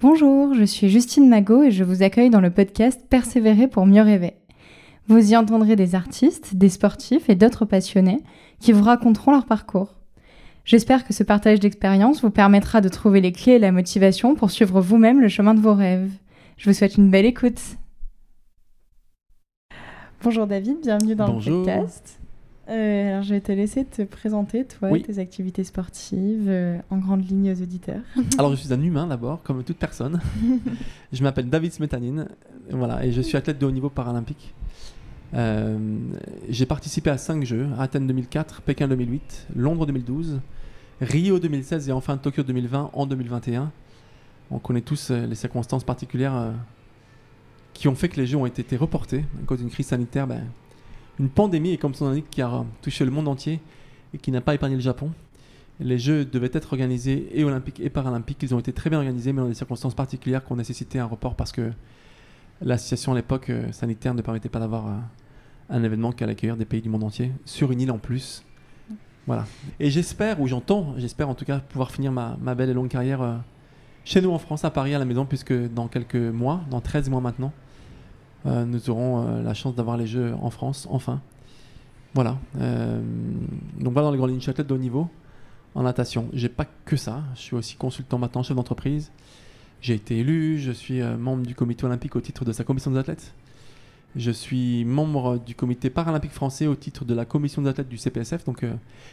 Bonjour, je suis Justine Magot et je vous accueille dans le podcast Persévérer pour mieux rêver. Vous y entendrez des artistes, des sportifs et d'autres passionnés qui vous raconteront leur parcours. J'espère que ce partage d'expérience vous permettra de trouver les clés et la motivation pour suivre vous-même le chemin de vos rêves. Je vous souhaite une belle écoute. Bonjour David, bienvenue dans le podcast. Euh, alors je vais te laisser te présenter, toi, tes activités sportives, euh, en grande ligne aux auditeurs. alors je suis un humain d'abord, comme toute personne. je m'appelle David Smetanine, voilà, et je suis athlète de haut niveau paralympique. Euh, j'ai participé à 5 jeux, Athènes 2004, Pékin 2008, Londres 2012, Rio 2016 et enfin Tokyo 2020 en 2021. On connaît tous les circonstances particulières qui ont fait que les jeux ont été reportés à cause d'une crise sanitaire. Ben, une pandémie, comme son indique, qui a touché le monde entier et qui n'a pas épargné le Japon. Les Jeux devaient être organisés et olympiques et paralympiques. Ils ont été très bien organisés, mais dans des circonstances particulières qui ont nécessité un report parce que la situation à l'époque euh, sanitaire ne permettait pas d'avoir euh, un événement qui allait accueillir des pays du monde entier sur une île en plus. Voilà. Et j'espère, ou j'entends, j'espère en tout cas pouvoir finir ma, belle et longue carrière euh, chez nous en France, à Paris, à la maison, puisque dans quelques mois, dans 13 mois maintenant, nous aurons euh, la chance d'avoir les Jeux en France, enfin. Voilà. Euh, donc voilà dans les grandes lignes, je de haut niveau en natation. J'ai pas que ça, je suis aussi consultant maintenant, chef d'entreprise. J'ai été élu, je suis membre du comité olympique au titre de sa commission des athlètes. Je suis membre du comité paralympique français au titre de la commission des athlètes du CPSF, donc,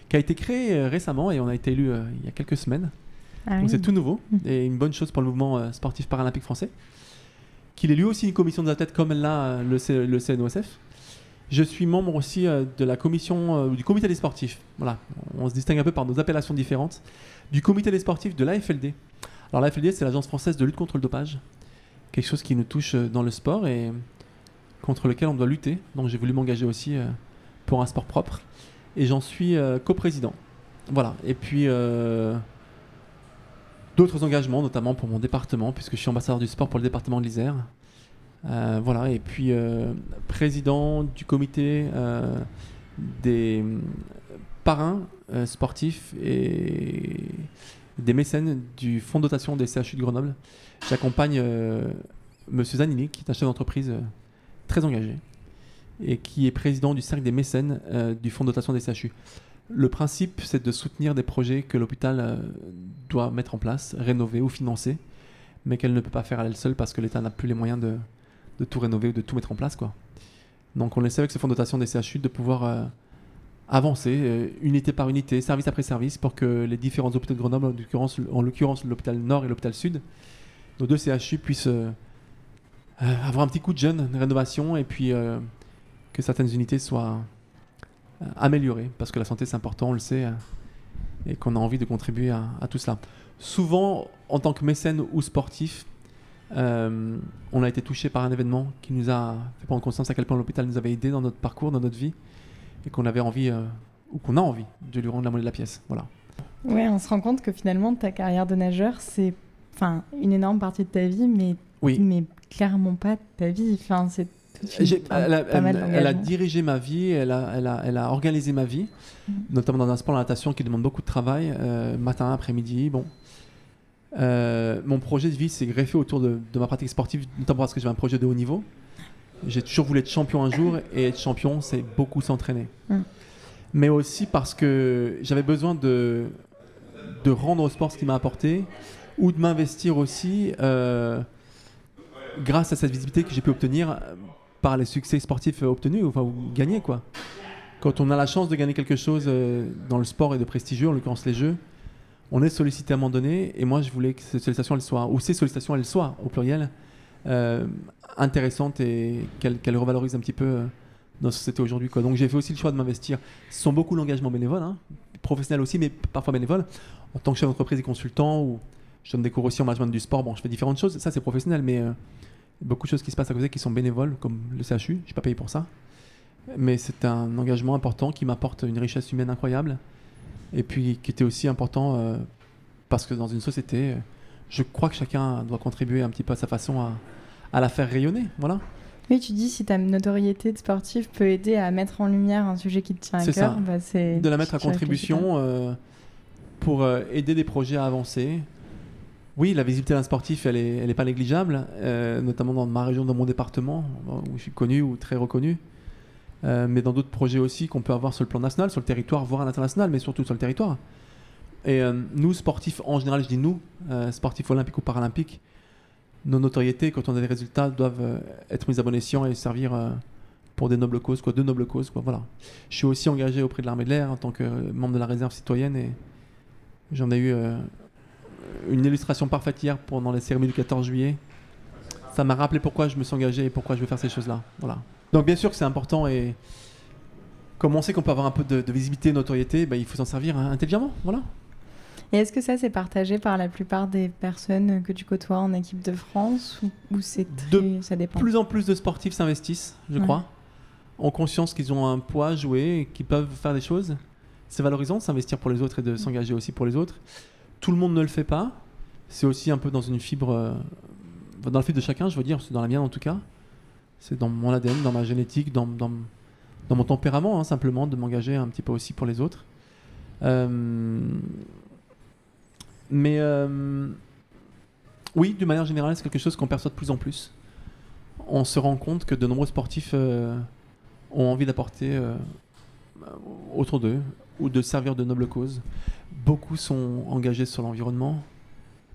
qui a été créé récemment et on a été élu il y a quelques semaines. Ah donc c'est tout nouveau mmh. et une bonne chose pour le mouvement sportif paralympique français qu'il est lui aussi une commission des athlètes comme là euh, le, le CNOSF. Je suis membre aussi euh, de la commission euh, du comité des sportifs. Voilà, on se distingue un peu par nos appellations différentes. Du comité des sportifs de l'AFLD. Alors l'AFLD, c'est l'agence française de lutte contre le dopage, quelque chose qui nous touche dans le sport et contre lequel on doit lutter. Donc j'ai voulu m'engager aussi pour un sport propre et j'en suis coprésident. Voilà. Et puis d'autres engagements, notamment pour mon département, puisque je suis ambassadeur du sport pour le département de l'Isère. Euh, voilà, et puis euh, président du comité euh, des parrains sportifs et des mécènes du fonds de dotation des CHU de Grenoble. J'accompagne Monsieur Zanini, qui est un chef d'entreprise très engagé et qui est président du cercle des mécènes du fonds de dotation des CHU. Le principe, c'est de soutenir des projets que l'hôpital euh, doit mettre en place, rénover ou financer, mais qu'elle ne peut pas faire à elle seule parce que l'État n'a plus les moyens de, tout rénover ou de tout mettre en place. Donc on essaie avec ce fonds de dotation des CHU de pouvoir euh, avancer euh, unité par unité, service après service, pour que les différents hôpitaux de Grenoble, en l'occurrence l'hôpital Nord et l'hôpital Sud, nos deux CHU puissent avoir un petit coup de jeune, de rénovation, et puis que certaines unités soient améliorer, parce que la santé c'est important, on le sait, euh, et qu'on a envie de contribuer à, tout cela. Souvent, en tant que mécène ou sportif, euh, on a été touché par un événement qui nous a fait prendre conscience à quel point l'hôpital nous avait aidé dans notre parcours, dans notre vie, et qu'on avait envie, ou qu'on a envie, de lui rendre la monnaie de la pièce. Voilà. Ouais, on se rend compte que finalement, ta carrière de nageur, c'est enfin une énorme partie de ta vie, mais, oui. mais clairement pas ta vie. Enfin, c'est elle, a, dirigé ma vie, elle a, elle a, organisé ma vie, mm. notamment dans un sport, la natation, qui demande beaucoup de travail, euh, matin, après-midi. Bon. Euh, mon projet de vie s'est greffé autour de, ma pratique sportive, notamment parce que j'ai un projet de haut niveau. J'ai toujours voulu être champion un jour, et être champion, c'est beaucoup s'entraîner. Mm. Mais aussi parce que j'avais besoin de, de rendre au sport ce qu'il m'a apporté, ou de m'investir aussi. Euh, grâce à cette visibilité que j'ai pu obtenir par les succès sportifs obtenus, enfin, ou gagnés, quoi. Quand on a la chance de gagner quelque chose euh, dans le sport et de prestigieux, en l'occurrence les jeux, on est sollicité à un moment donné, et moi je voulais que cette sollicitation, elle soit, ou ces sollicitations, elles soient, au pluriel, euh, intéressantes et qu'elles revalorisent un petit peu euh, notre société aujourd'hui. Donc j'ai fait aussi le choix de m'investir. Ce sont beaucoup l'engagement bénévole, hein, professionnel aussi, mais parfois bénévole, en tant que chef d'entreprise et consultant, ou je donne des cours aussi en management du sport. Bon, je fais différentes choses, ça c'est professionnel, mais beaucoup de choses qui se passent à côté qui sont bénévoles, comme le CHU. Je ne suis pas payé pour ça. Mais c'est un engagement important qui m'apporte une richesse humaine incroyable. Et puis qui était aussi important euh, parce que dans une société, je crois que chacun doit contribuer un petit peu à sa façon à, à la faire rayonner. Voilà. Oui, tu dis si ta notoriété de sportif peut aider à mettre en lumière un sujet qui te tient à cœur, bah c'est de la mettre à contribution euh, pour euh, aider des projets à avancer, Oui, la visibilité d'un sportif, elle n'est elle pas négligeable, euh, notamment dans ma région, dans mon département, où je suis connu ou très reconnu. Euh, mais dans d'autres projets aussi qu'on peut avoir sur le plan national, sur le territoire, voire à l'international, mais surtout sur le territoire. Et euh, nous, sportifs, en général, je dis nous, sportifs olympiques ou paralympiques, nos notoriétés, quand on a des résultats, doivent être mises à bon escient et servir pour des nobles causes, quoi, de nobles causes. Quoi, voilà. Je suis aussi engagé auprès de l'armée de l'air en tant que membre de la réserve citoyenne et j'en ai eu une illustration parfaite hier pendant les cérémonies du 14 juillet. Ça m'a rappelé pourquoi je me suis engagé et pourquoi je veux faire ces choses-là. Voilà. Donc bien sûr que c'est important et comme on sait qu'on peut avoir un peu de, de visibilité, de notoriété, bah, il faut s'en servir hein, intelligemment. Voilà. Et est-ce que ça, c'est partagé par la plupart des personnes que tu côtoies en équipe de France ou, ou c'est ça dépend? Plus en plus de sportifs s'investissent, je Ouais. crois, ont conscience qu'ils ont un poids à jouer et qu'ils peuvent faire des choses. C'est valorisant de s'investir pour les autres et de s'engager aussi pour les autres. Tout le monde ne le fait pas. C'est aussi un peu dans une fibre, euh, dans le fibre de chacun, je veux dire, c'est dans la mienne en tout cas. C'est dans mon ADN, dans ma génétique, dans, mon tempérament, hein, simplement, de m'engager un petit peu aussi pour les autres. Euh, mais euh, oui, d'une manière générale, c'est quelque chose qu'on perçoit de plus en plus. On se rend compte que de nombreux sportifs ont envie d'apporter autour d'eux ou de servir de nobles causes. Beaucoup sont engagés sur l'environnement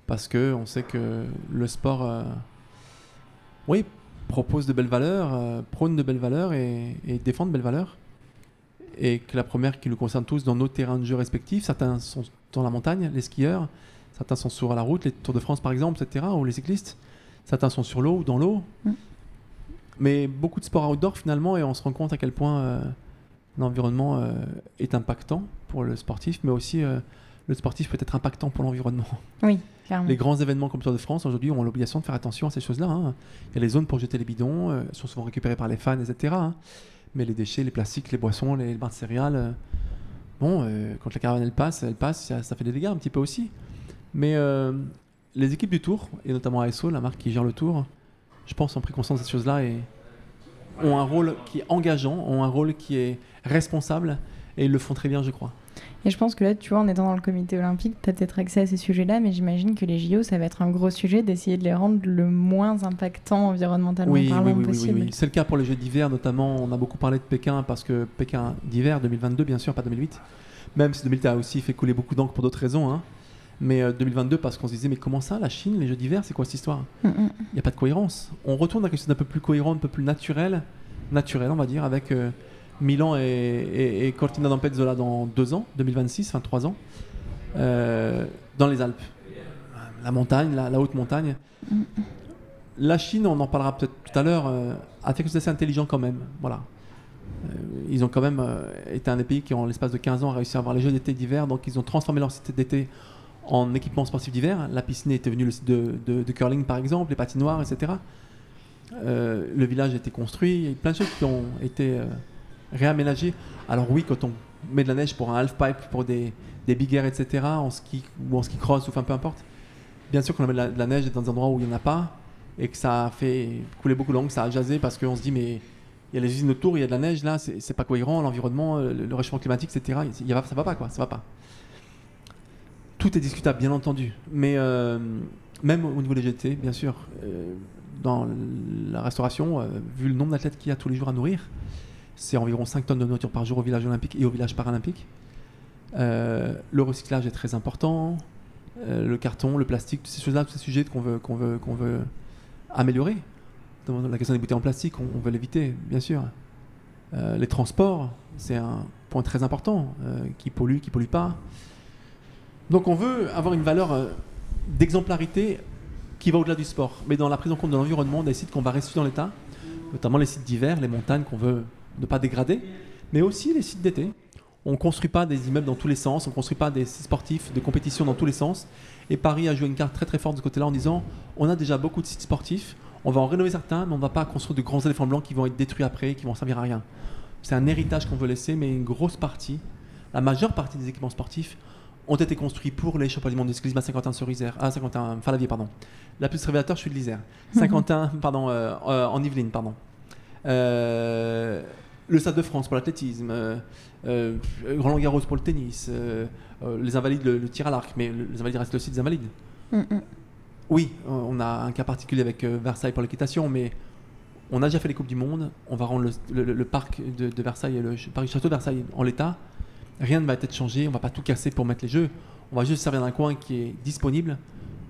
parce que on sait que le sport, euh, oui, propose de belles valeurs, euh, prône de belles valeurs et, et défend de belles valeurs. Et que la première qui nous concerne tous dans nos terrains de jeu respectifs, certains sont dans la montagne, les skieurs, certains sont sur la route, les Tours de France par exemple, etc., ou les cyclistes, certains sont sur l'eau ou dans l'eau. Mm. Mais beaucoup de sports outdoor finalement, et on se rend compte à quel point euh, l'environnement euh, est impactant pour le sportif, mais aussi euh, le sportif peut être impactant pour l'environnement. Oui, clairement. Les grands événements comme le Tour de France, aujourd'hui, ont l'obligation de faire attention à ces choses-là. hein. Il y a les zones pour jeter les bidons, euh, elles sont souvent récupérées par les fans, etc. hein. Mais les déchets, les plastiques, les boissons, les barres de céréales, euh, bon, euh, quand la caravane elle passe, elle passe, ça, ça fait des dégâts un petit peu aussi. Mais les équipes du Tour, et notamment ASO, la marque qui gère le Tour, je pense ont pris conscience de ces choses-là et ont un rôle qui est engageant, ont un rôle qui est responsable, et ils le font très bien, je crois. Et je pense que là, tu vois, en étant dans le comité olympique, tu as peut-être accès à ces sujets-là, mais j'imagine que les JO, ça va être un gros sujet d'essayer de les rendre le moins impactant environnementalement Oui, parlant oui, oui, oui, possible. oui, oui. C'est le cas pour les Jeux d'hiver, notamment. On a beaucoup parlé de Pékin parce que Pékin d'hiver 2022, bien sûr, pas 2008. Même si 2008 a aussi fait couler beaucoup d'encre pour d'autres raisons. hein. Mais euh, 2022 parce qu'on se disait, mais comment ça, la Chine, les Jeux d'hiver, c'est quoi cette histoire? Mm, mm. Il n'y a pas de cohérence. On retourne à quelque chose d'un peu plus cohérent, un peu plus naturel, naturel, on va dire, avec euh, Milan et, et, et Cortina d'Ampezzola dans deux ans, 2026, enfin trois ans, euh, dans les Alpes. La montagne, la, la haute montagne. Mm. La Chine, on en parlera peut-être tout à l'heure, euh, a fait quelque chose d'assez intelligent quand même. Voilà. Euh, ils ont quand même euh, été un des pays qui, en l'espace de 15 ans, a réussi à avoir les Jeux d'été d'hiver. Donc, ils ont transformé leur site d'été en équipement sportif d'hiver. La piscine était site de, de- de curling, par exemple, les patinoires, etc. Euh, le village a été construit. Il y a plein de choses qui ont été euh, réaménagées. Alors, oui, quand on met de la neige pour un half-pipe, pour des, des big air, etc., en ski ou en ski cross, ou enfin peu importe, bien sûr qu'on met de la, neige dans des endroits où il n'y en a pas et que ça a fait couler beaucoup d'encre, ça a jasé parce qu'on se dit, mais il y a les usines autour, il y a de la neige là, c'est pas cohérent, l'environnement, le, réchauffement climatique, etc. Il y a, ça va pas, quoi, ça va pas. Tout est discutable, bien entendu, mais euh, même au niveau des GT, bien sûr, euh, dans la restauration, euh, vu le nombre d'athlètes qu'il y a tous les jours à nourrir, c'est environ 5 tonnes de nourriture par jour au village olympique et au village paralympique. Le recyclage est très important, le carton, le plastique, toutes ces choses-là, tous ces sujets qu'on veut, veut, veut améliorer. La question des bouteilles en plastique, on, veut l'éviter, bien sûr. Les transports, c'est un point très important, qui pollue, qui pollue pas. Donc on veut avoir une valeur euh, d'exemplarité qui va au-delà du sport, mais dans la prise en compte de l'environnement, des sites qu'on va rester dans l'état, notamment les sites d'hiver, les montagnes qu'on veut ne pas dégrader, mais aussi les sites d'été. On ne construit pas des immeubles dans tous les sens, on ne construit pas des sites sportifs, de compétition dans tous les sens. Et Paris a joué une carte très très forte de ce côté-là en disant on a déjà beaucoup de sites sportifs, on va en rénover certains, mais on ne va pas construire de grands éléphants blancs qui vont être détruits après, qui vont servir à rien. C'est un héritage qu'on veut laisser, mais une grosse partie, la majeure partie des équipements sportifs ont été construits pour les championnats du monde de cyclisme à Saint-Quentin-sur-Isère, à Saint-Quentin, Falavier, pardon. La plus révélateur, je suis de l'Isère. Saint-Quentin, pardon, euh, euh, en Yvelines, pardon. Euh, le Stade de France pour l'athlétisme, Roland Garros pour le tennis, les invalides, le, le tir à l'arc, mais le- les invalides restent aussi des invalides. Mm. Oui, on a un cas particulier avec Versailles pour l'équitation, mais on a déjà fait les Coupes du Monde. On va rendre le, parc de, Versailles et le Château de Versailles en l'état. Rien ne va être changé. On va pas tout casser pour mettre les jeux. On va juste servir d'un coin qui est disponible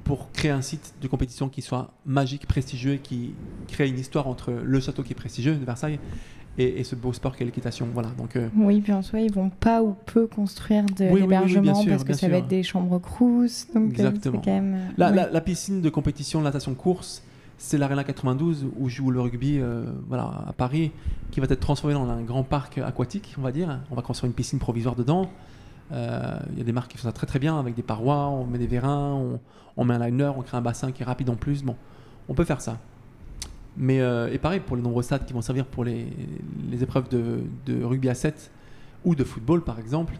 pour créer un site de compétition qui soit magique, prestigieux et qui crée une histoire entre le château qui est prestigieux de Versailles et, ce beau sport qu'est l'équitation. Voilà, donc, euh, Oui, puis en soi, ils vont pas ou peu construire de l'hébergement parce que ça va être des chambres crous. Donc euh, Exactement. Quand même, la, la, piscine de compétition natation course, c'est l'Arena 92 où joue le rugby euh, voilà, à Paris, qui va être transformé dans un grand parc aquatique, on va dire. On va construire une piscine provisoire dedans. Il y a des marques qui font ça très très bien avec des parois, on met des vérins, on, met un liner, on crée un bassin qui est rapide en plus. Bon, on peut faire ça. Mais, euh, et pareil pour les nombreux stades qui vont servir pour les, épreuves de, rugby à 7 ou de football par exemple.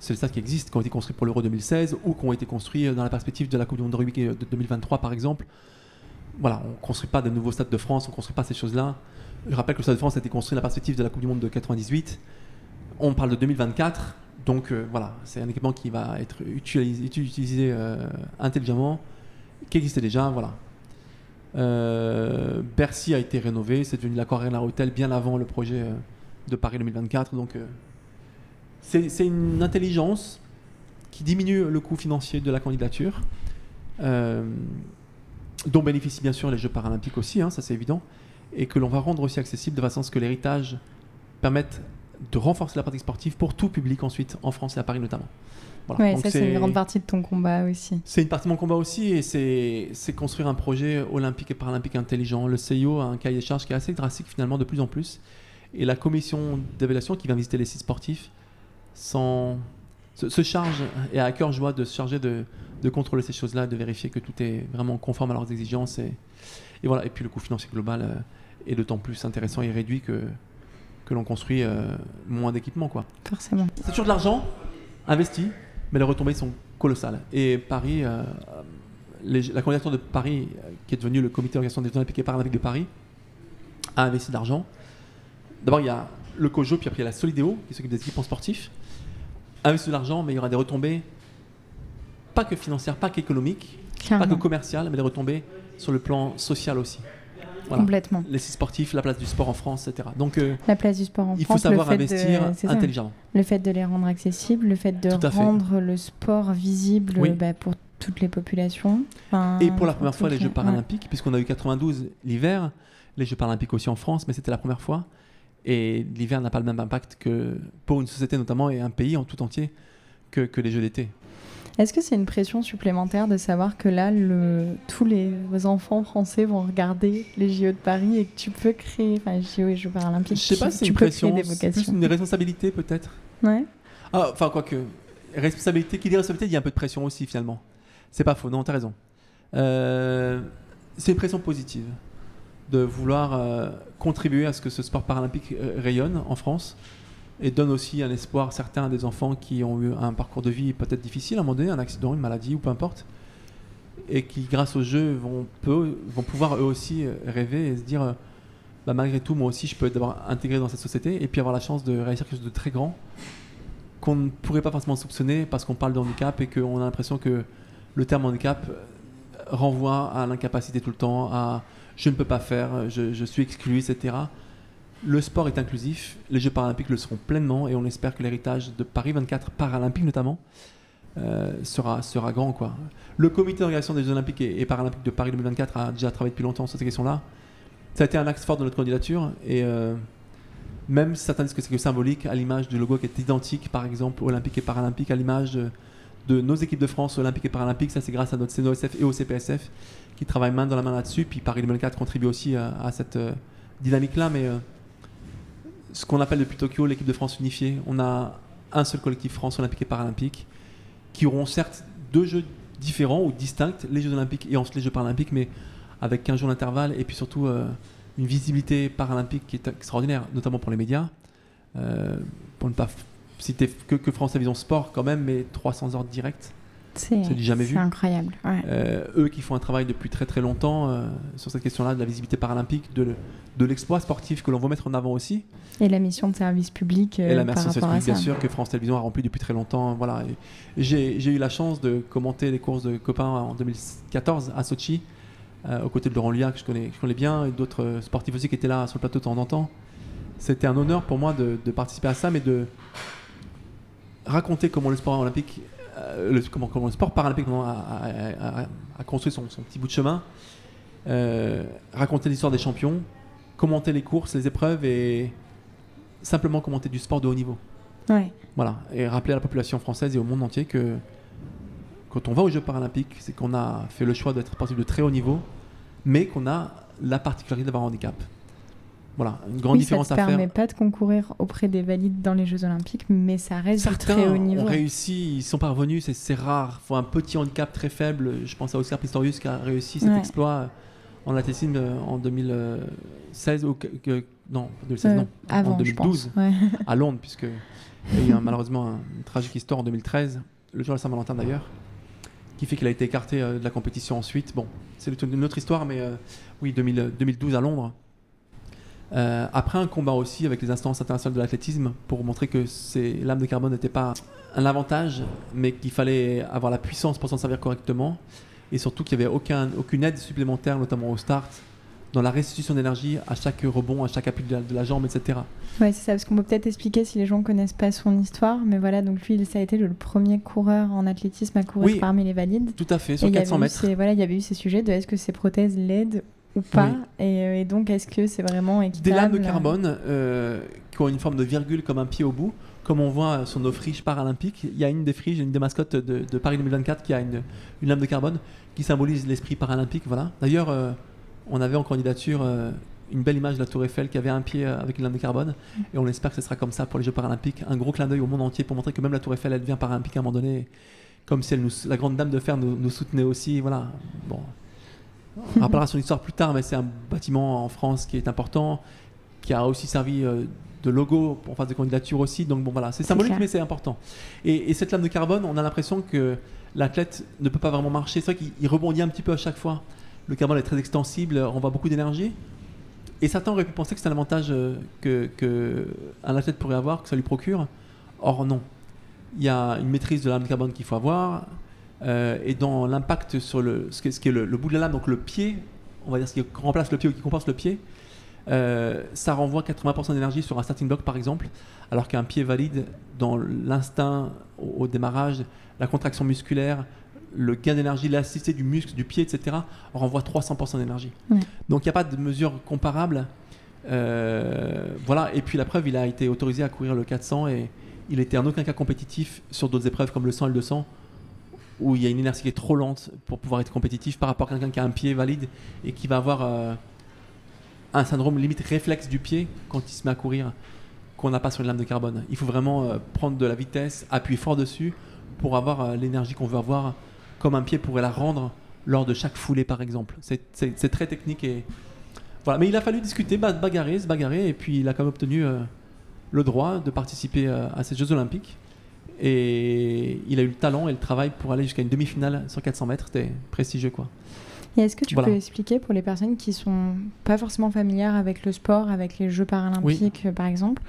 C'est les stades qui existent, qui ont été construits pour l'Euro 2016 ou qui ont été construits dans la perspective de la Coupe du Monde de rugby de 2023 par exemple. Voilà, on construit pas de nouveaux stades de France, on construit pas ces choses-là. Je rappelle que le Stade de France a été construit dans la perspective de la Coupe du Monde de 98. On parle de 2024, donc euh, voilà, c'est un équipement qui va être utilisé, euh, intelligemment, qui existait déjà, voilà. Euh, Bercy a été rénové, c'est devenu Arena Hotel bien avant le projet de Paris 2024. Donc c'est une intelligence qui diminue le coût financier de la candidature, dont bénéficient bien sûr les Jeux paralympiques aussi, hein, ça c'est évident, et que l'on va rendre aussi accessible de façon à ce que l'héritage permette de renforcer la pratique sportive pour tout public ensuite, en France et à Paris notamment. Oui, ça c'est une grande partie de ton combat aussi. C'est une partie de mon combat aussi et c'est construire un projet olympique et paralympique intelligent. Le CIO a un cahier de charges qui est assez drastique finalement de plus en plus. Et la commission d'évaluation qui vient visiter les sites sportifs se, charge et a à cœur joie de se charger de, contrôler ces choses-là, de vérifier que tout est vraiment conforme à leurs exigences. Et, voilà. Et puis le coût financier global euh, est d'autant plus intéressant et réduit que, que l'on construit euh, moins d'équipements. Forcément. C'est toujours de l'argent investi mais les retombées sont colossales. Et Paris, euh, la candidature de Paris, qui est devenue le comité d'organisation des Jeux Olympiques et Paralympiques de Paris, a investi de l'argent. D'abord, il y a le COJO, puis après il y a la Solidéo, qui s'occupe des équipements sportifs, a investi de l'argent, mais il y aura des retombées, pas que financières, pas qu'économiques, pas que commerciales, mais des retombées sur le plan social aussi. Complètement. Les sportifs, la place du sport en France, etc. Donc, euh, la place du sport en il France. Il faut savoir investir intelligemment. Le fait de les rendre accessibles, le fait de rendre le sport visible bah, pour toutes les populations. Et pour la première fois, les Jeux paralympiques, puisqu'on a eu 92 l'hiver, les Jeux paralympiques aussi en France, mais c'était la première fois. Et l'hiver n'a pas le même impact que pour une société notamment et un pays en tout entier que, que les Jeux d'été. Est-ce que c'est une pression supplémentaire de savoir que là, le, tous les enfants français vont regarder les JO de Paris et que tu peux créer, enfin, JO et Jeux paralympiques, Je sais pas si c'est une pression, c'est plus une responsabilité peut-être. Ouais. Ah, enfin, quoique, responsabilité, qui dit responsabilité, il y a un peu de pression aussi finalement. C'est pas faux, non, t'as raison. Euh, c'est une pression positive de vouloir euh, contribuer à ce que ce sport paralympique euh, rayonne en France et donne aussi un espoir certain à des enfants qui ont eu un parcours de vie peut-être difficile à un moment donné, un accident, une maladie ou peu importe, et qui grâce au jeu vont, vont pouvoir eux aussi rêver et se dire euh, bah, malgré tout moi aussi je peux être d'abord intégré dans cette société et puis avoir la chance de réussir quelque chose de très grand qu'on ne pourrait pas forcément soupçonner parce qu'on parle de handicap et qu'on a l'impression que le terme handicap renvoie à l'incapacité tout le temps, à je ne peux pas faire, je suis exclu, etc le sport est inclusif, les Jeux paralympiques le seront pleinement et on espère que l'héritage de Paris 24 paralympiques notamment euh, sera, sera grand. Quoi. Le comité d'organisation des Jeux olympiques et, paralympiques de Paris 2024 a déjà travaillé depuis longtemps sur ces questions-là. Ça a été un axe fort de notre candidature et euh, même certains disent que c'est que symbolique, à l'image du logo qui est identique par exemple olympique et paralympique, à l'image de, nos équipes de France olympiques et paralympiques, ça c'est grâce à notre CNOSF et au CPSF qui travaillent main dans la main là-dessus. Puis Paris 2024 contribue aussi à, cette euh, dynamique-là, mais ce qu'on appelle depuis Tokyo l'équipe de France unifiée. On a un seul collectif France olympique et paralympique qui auront certes deux jeux différents ou distincts, les Jeux olympiques et ensuite les Jeux paralympiques, mais avec 15 jours d'intervalle et puis surtout euh, une visibilité paralympique qui est extraordinaire, notamment pour les médias. Euh, pour ne pas citer que, que France Télévisions Sport quand même, mais 300 heures directes C'est du jamais vu. C'est incroyable. ouais. Euh, eux qui font un travail depuis très très longtemps euh, sur cette question-là de la visibilité paralympique, de, le- de l'exploit sportif que l'on veut mettre en avant aussi. Et la mission de service public euh, et la par merci rapport à bien ça. sûr que France Télévisions a rempli depuis très longtemps. Voilà. J'ai eu la chance de commenter les courses de copains en 2014 à Sochi, euh, aux côtés de Laurent Lia que je connais, que je connais bien, et d'autres euh, sportifs aussi qui étaient là sur le plateau de temps en temps. C'était un honneur pour moi de, de participer à ça, mais de raconter comment le sport olympique, euh, le, comment, comment le sport paralympique a, a- a- a construit son, son petit bout de chemin, euh, raconter l'histoire des champions, commenter les courses, les épreuves et simplement commenter du sport de haut niveau. Ouais. Voilà, et rappeler à la population française et au monde entier que quand on va aux Jeux paralympiques, c'est qu'on a fait le choix d'être sportif de très haut niveau, mais qu'on a la particularité d'avoir un handicap. Voilà, une grande oui, différence ça te à permet faire. pas de concourir auprès des valides dans les Jeux Olympiques, mais ça reste du Certains très haut niveau. ont réussi, ils sont parvenus, c'est- rare. Il faut un petit handicap très faible. Je pense à Oscar Pistorius qui a réussi cet Ouais. exploit en athlétisme euh, en 2016 ou que- non, 2016 Euh, non, avant, en 2012 je pense. Ouais. à Londres, puisque il y a eu malheureusement un- une tragique histoire en 2013, le jour de Saint-Valentin d'ailleurs, qui fait qu'il a été écarté euh, de la compétition ensuite. Bon, c'est une autre histoire, mais euh, oui, 2000 2012 à Londres. Euh, après un combat aussi avec les instances internationales de l'athlétisme pour montrer que ces lames de carbone n'étaient pas un avantage, mais qu'il fallait avoir la puissance pour s'en servir correctement, et surtout qu'il n'y avait aucun, aucune aide supplémentaire, notamment au start, dans la restitution d'énergie à chaque rebond, à chaque appui de la, de la jambe, etc. Ouais, c'est ça, parce qu'on peut peut-être expliquer si les gens connaissent pas son histoire, mais voilà, donc lui, ça a été le premier coureur en athlétisme à courir Oui. parmi les valides. Tout à fait, sur il y avait 400 eu mètres. ces- voilà, il y avait eu ces sujets de est-ce que ces prothèses l'aident ou pas, Oui. et, euh, et donc est-ce que c'est vraiment Des équitable lames de carbone euh, qui ont une forme de virgule comme un pied au bout, comme on voit sur nos friches paralympiques. Il y a une des friches, une des mascottes de, de Paris 2024 qui a une, une lame de carbone qui symbolise l'esprit paralympique. Voilà. D'ailleurs, euh, on avait en candidature euh, une belle image de la Tour Eiffel qui avait un pied euh, avec une lame de carbone, et on espère que ce sera comme ça pour les Jeux paralympiques. Un gros clin d'œil au monde entier pour montrer que même la Tour Eiffel, elle devient paralympique à un moment donné, comme si elle nous, la grande dame de fer nous, nous soutenait aussi. Voilà. Bon. On rappellera son histoire plus tard, mais c'est un bâtiment en France qui est important, qui a aussi servi euh, de logo en phase de candidature aussi. Donc bon voilà, c'est symbolique, mais c'est important. Et, et cette lame de carbone, on a l'impression que l'athlète ne peut pas vraiment marcher. C'est vrai qu'il il rebondit un petit peu à chaque fois. Le carbone est très extensible, renvoie beaucoup d'énergie. Et certains auraient pu penser que c'est un avantage euh, que, que un athlète pourrait avoir, que ça lui procure. Or non. Il y a une maîtrise de la lame de carbone qu'il faut avoir. Euh, et dans l'impact sur le, ce, qui est, ce qui est le, le bout de la lame, donc le pied, on va dire ce qui remplace le pied ou qui compense le pied, euh, ça renvoie 80% d'énergie sur un starting block par exemple, alors qu'un pied valide, dans l'instinct au, au démarrage, la contraction musculaire, le gain d'énergie, l'élasticité du muscle, du pied, etc., renvoie 300% d'énergie. Ouais. Donc il n'y a pas de mesure comparable. Euh, voilà, et puis la preuve, il a été autorisé à courir le 400 et il était en aucun cas compétitif sur d'autres épreuves comme le 100 et le 200 où il y a une inertie qui est trop lente pour pouvoir être compétitif par rapport à quelqu'un qui a un pied valide et qui va avoir euh, un syndrome limite réflexe du pied quand il se met à courir qu'on n'a pas sur une lame de carbone. Il faut vraiment euh, prendre de la vitesse, appuyer fort dessus pour avoir euh, l'énergie qu'on veut avoir comme un pied pourrait la rendre lors de chaque foulée par exemple. C'est- très technique et voilà. Mais il a fallu discuter, ba- bagarrer, se bagarrer et puis il a quand même obtenu le droit de participer à ces Jeux Olympiques. Et il a eu le talent et le travail pour aller jusqu'à une demi-finale sur 400 mètres. C'était prestigieux, quoi. Et est-ce que tu Voilà. peux expliquer pour les personnes qui sont pas forcément familières avec le sport, avec les Jeux paralympiques euh, par exemple,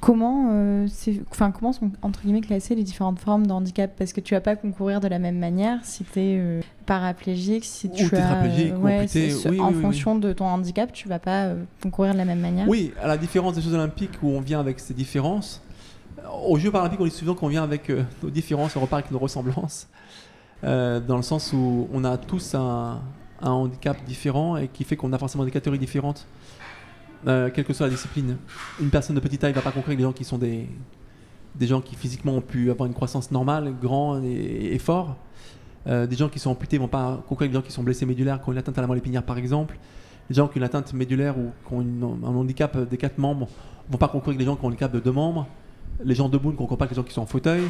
comment, euh, enfin, comment sont entre guillemets classées les différentes formes de handicap Parce que tu vas pas concourir de la même manière si tu es paraplégique, si Ou tu as tétraplégique, ou amputé, ce- oui, en oui, oui, fonction de ton handicap, tu vas pas euh, concourir de la même manière. Oui, à la différence des Jeux Olympiques où on vient avec ces différences, aux Jeux Paralympiques, on dit souvent qu'on vient avec euh, nos différences, on repart avec nos ressemblances. Euh, dans le sens où on a tous un, handicap différent et qui fait qu'on a forcément des catégories différentes, euh, quelle que soit la discipline. Une personne de petite taille ne va pas concourir avec des gens qui sont des, des gens qui physiquement ont pu avoir une croissance normale, grands et, et forts. Euh, des gens qui sont amputés vont pas concourir avec des gens qui sont blessés médulaires, qui ont une atteinte à la moelle épinière par exemple. Les gens qui ont une atteinte médulaire ou qui ont un handicap des quatre membres vont pas concourir avec des gens qui ont un handicap de deux membres. Les gens debout ne concourent pas avec les gens qui sont en fauteuil.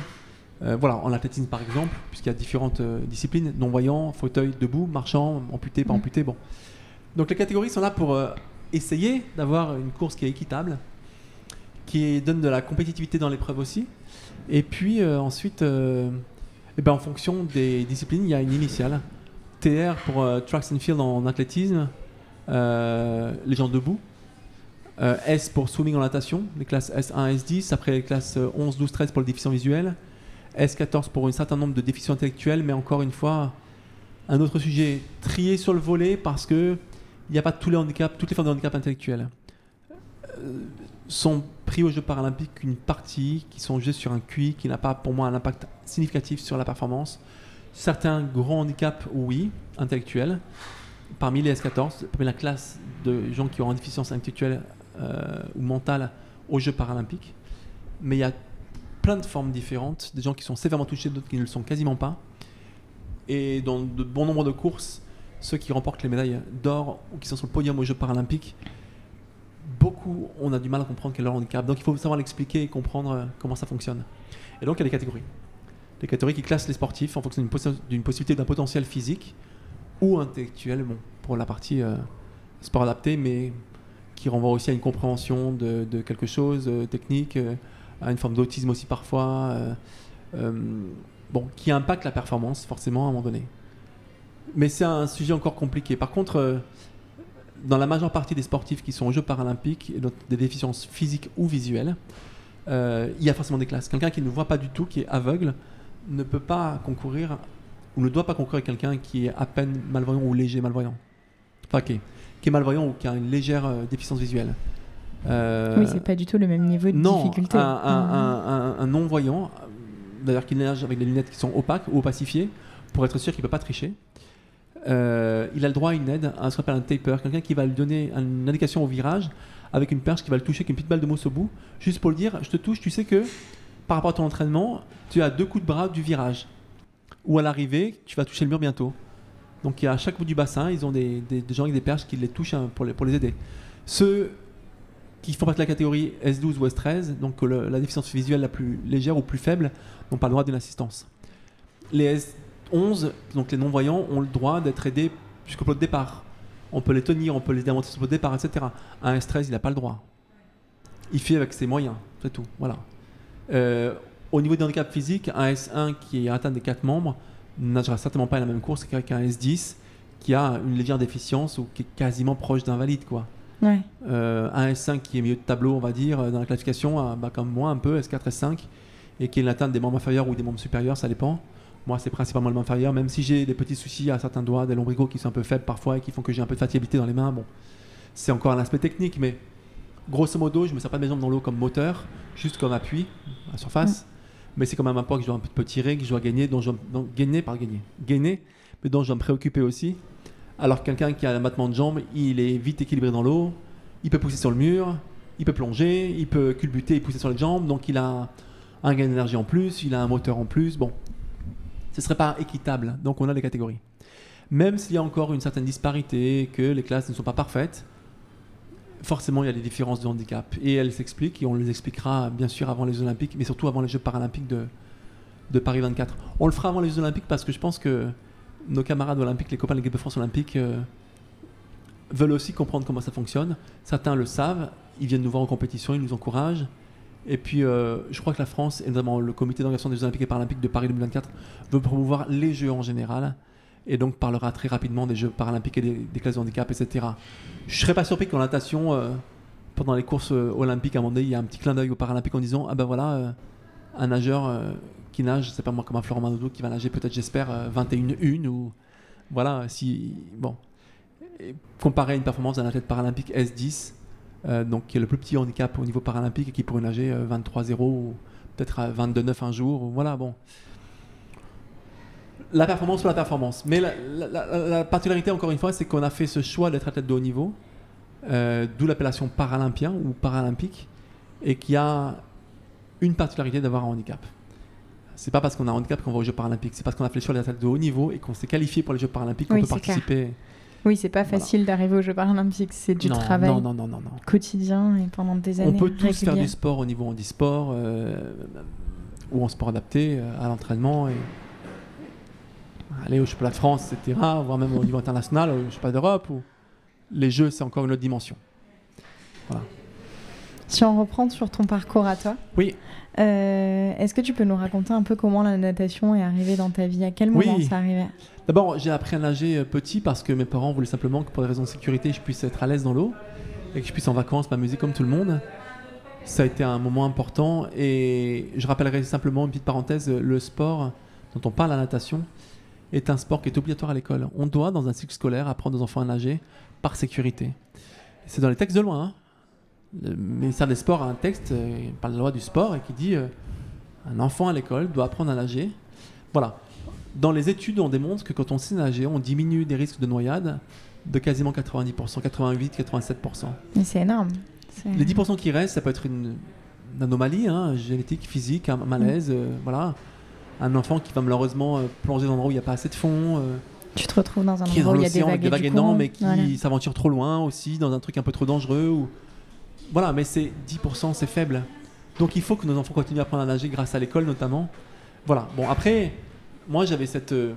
Euh, voilà, en athlétisme par exemple, puisqu'il y a différentes euh, disciplines, non-voyants, fauteuil, debout, marchand, amputé, pas Mhm. amputé, bon. Donc les catégories sont là pour euh, essayer d'avoir une course qui est équitable, qui donne de la compétitivité dans l'épreuve aussi, et puis ensuite Eh ben, En fonction des disciplines, il y a une initiale. TR pour Tracks and Field en athlétisme, les gens debout. Euh, S pour swimming en natation, les classes S1, S10. Après les classes euh, 11, 12, 13 pour les déficients visuels. S14 pour un certain nombre de déficients intellectuels. Mais encore une fois, un autre sujet trié sur le volet parce que il n'y a pas tous les handicaps, toutes les formes de handicap intellectuels. Euh, sont pris aux Jeux paralympiques une partie qui sont jugés sur un QI qui n'a pas pour moi un impact significatif sur la performance. Certains grands handicaps, oui, intellectuels. Parmi les S14, parmi la classe de gens qui ont une déficience intellectuelle ou mentale aux Jeux paralympiques. Mais il y a plein de formes différentes, des gens qui sont sévèrement touchés, d'autres qui ne le sont quasiment pas. Et dans de bon nombre de courses, ceux qui remportent les médailles d'or ou qui sont sur le podium aux Jeux paralympiques, beaucoup on a du mal à comprendre quel est leur handicap. Donc il faut savoir l'expliquer et comprendre euh, comment ça fonctionne. Et donc il y a des catégories. Des catégories qui classent les sportifs en fonction d'une possi- d'une possibilité d'un potentiel physique ou intellectuel, pour la partie euh, sport adapté, mais qui renvoie aussi à une compréhension de, quelque chose, euh, technique, euh, à une forme d'autisme aussi parfois, euh, bon, qui impacte la performance forcément à un moment donné. Mais c'est un sujet encore compliqué. Par contre, dans la majeure partie des sportifs qui sont aux Jeux paralympiques, et des déficiences physiques ou visuelles, il y a forcément des classes. Quelqu'un qui ne voit pas du tout, qui est aveugle, ne peut pas concourir ou ne doit pas concourir avec quelqu'un qui est à peine malvoyant ou léger malvoyant. Enfin, est, qui est malvoyant ou qui a une légère euh, déficience visuelle. Euh, Oui, c'est pas du tout le même niveau de non, difficulté. un, un- un- un- un non-voyant, euh, d'ailleurs qui nage avec des lunettes qui sont opaques ou opacifiées, pour être sûr qu'il ne peut pas tricher, euh, il a le droit à une aide, à ce qu'on appelle un taper, quelqu'un qui va lui donner une indication au virage avec une perche qui va le toucher avec une petite balle de mousse au bout, juste pour le dire, je te touche, tu sais que par rapport à ton entraînement, tu as deux coups de bras du virage. Ou à l'arrivée, tu vas toucher le mur bientôt. Donc à chaque bout du bassin, ils ont des, gens avec des perches qui les touchent hein, pour les, aider. Ceux qui font partie de la catégorie S12 ou S13, donc la déficience visuelle la plus légère ou plus faible, n'ont pas le droit d'une assistance. Les S11, donc les non-voyants, ont le droit d'être aidés jusqu'au plot de départ. On peut les tenir, on peut les aider à monter de départ, etc. Un S13, il n'a pas le droit. Il fait avec ses moyens, c'est tout. Voilà. Euh, au niveau des handicaps physiques, un S1 qui atteint des 4 membres ne nagera certainement pas la même course qu'un S10 qui a une légère déficience ou qui est quasiment proche d'invalide. quoi. Ouais. Euh, un S5 qui est milieu de tableau, on va dire, euh, dans la classification, bah, comme moi un peu, S4, S5, et qui est l'atteinte des membres inférieurs ou des membres supérieurs, ça dépend. Moi, c'est principalement le membre inférieur, même si j'ai des petits soucis à certains doigts, des lombricaux qui sont un peu faibles parfois et qui font que j'ai un peu de fatigabilité dans les mains. Bon, c'est encore un aspect technique, mais grosso modo, je me sers pas de mes jambes dans l'eau comme moteur, juste comme appui à la surface. Mais c'est quand même un poids que je dois un peu tirer, que je dois gagner, dont donc, gagner par gagner, gainer, mais dont je dois me préoccuper aussi. Alors que quelqu'un qui a un battement de jambes, il est vite équilibré dans l'eau, il peut pousser sur le mur, il peut plonger, il peut culbuter et pousser sur les jambes, donc il a un gain d'énergie en plus, il a un moteur en plus. Bon, ce serait pas équitable, donc on a des catégories. Même s'il y a encore une certaine disparité, que les classes ne sont pas parfaites, forcément il y a des différences de handicap. Et elles s'expliquent, et on les expliquera bien sûr avant les Olympiques, mais surtout avant les Jeux paralympiques de, de Paris 24. On le fera avant les Jeux olympiques parce que je pense que nos camarades olympiques, les copains de l'équipe de France olympique, euh, veulent aussi comprendre comment ça fonctionne. Certains le savent, ils viennent nous voir en compétition, ils nous encouragent. Et puis, euh, je crois que la France, et notamment le comité d'organisation des Jeux Olympiques et Paralympiques de Paris 2024, veut promouvoir les Jeux en général, et donc parlera très rapidement des Jeux Paralympiques et des, des classes de handicap, etc. Je serais pas surpris qu'en natation, euh, pendant les courses euh, olympiques, à un moment donné, il y a un petit clin d'œil aux Paralympiques en disant Ah ben voilà, euh, un nageur qui nage, c'est pas moi comme un Florent Manodou qui va nager peut-être, j'espère, euh, 21-1 ou. Voilà, si. Bon. Comparé à une performance d'un athlète paralympique S10, euh, donc qui est le plus petit handicap au niveau paralympique et qui pourrait nager euh, 23-0 ou peut-être à 22-9 un jour. ou Voilà, bon. La performance pour la performance. Mais la, la- la- la particularité, encore une fois, c'est qu'on a fait ce choix d'être athlète de haut niveau, euh, d'où l'appellation paralympien ou paralympique, et qui a une particularité d'avoir un handicap. C'est pas parce qu'on a un handicap qu'on va aux Jeux paralympiques, c'est parce qu'on a fait le choix d'être athlète de haut niveau et qu'on s'est qualifié pour les Jeux paralympiques qu'on Oui, peut c'est clair. participer. Oui, c'est pas Voilà. facile d'arriver aux Jeux paralympiques, c'est du non, travail Non, non, quotidien et pendant des années. On peut tous faire du sport au niveau handisport euh, ou en sport adapté euh, à l'entraînement et aller au championnat de France, etc., voire même au niveau international, au championnat d'Europe. Ou... Les jeux, c'est encore une autre dimension. Si on reprend sur ton parcours à toi, Oui, euh, est-ce que tu peux nous raconter un peu comment la natation est arrivée dans ta vie? À quel moment Oui. ça arrivait? D'abord, j'ai appris à nager euh, petit parce que mes parents voulaient simplement que pour des raisons de sécurité, je puisse être à l'aise dans l'eau et que je puisse en vacances m'amuser comme tout le monde. Ça a été un moment important et je rappellerai simplement une petite parenthèse, le sport dont on parle la natation est un sport qui est obligatoire à l'école. On doit, dans un cycle scolaire, apprendre aux enfants à nager par sécurité. C'est dans les textes de loi. hein. Le ministère des Sports a un texte euh, par la loi du sport et qui dit euh, un enfant à l'école doit apprendre à nager. Voilà. Dans les études, on démontre que quand on sait nager, on diminue des risques de noyade de quasiment 90%, 88, 87%. Mais c'est énorme. Les 10% qui restent, ça peut être une, une anomalie hein, génétique, physique, un malaise, euh, voilà. Un enfant qui va malheureusement euh, plonger dans un endroit où il n'y a pas assez de fond, Tu te retrouves dans un endroit où il y a des vagues, des vagues énormes, mais qui Voilà. s'aventure trop loin aussi, dans un truc un peu trop dangereux. Ou... Voilà, mais c'est 10%, c'est faible. Donc il faut que nos enfants continuent à apprendre à nager grâce à l'école notamment. Voilà, bon après, moi j'avais cette euh,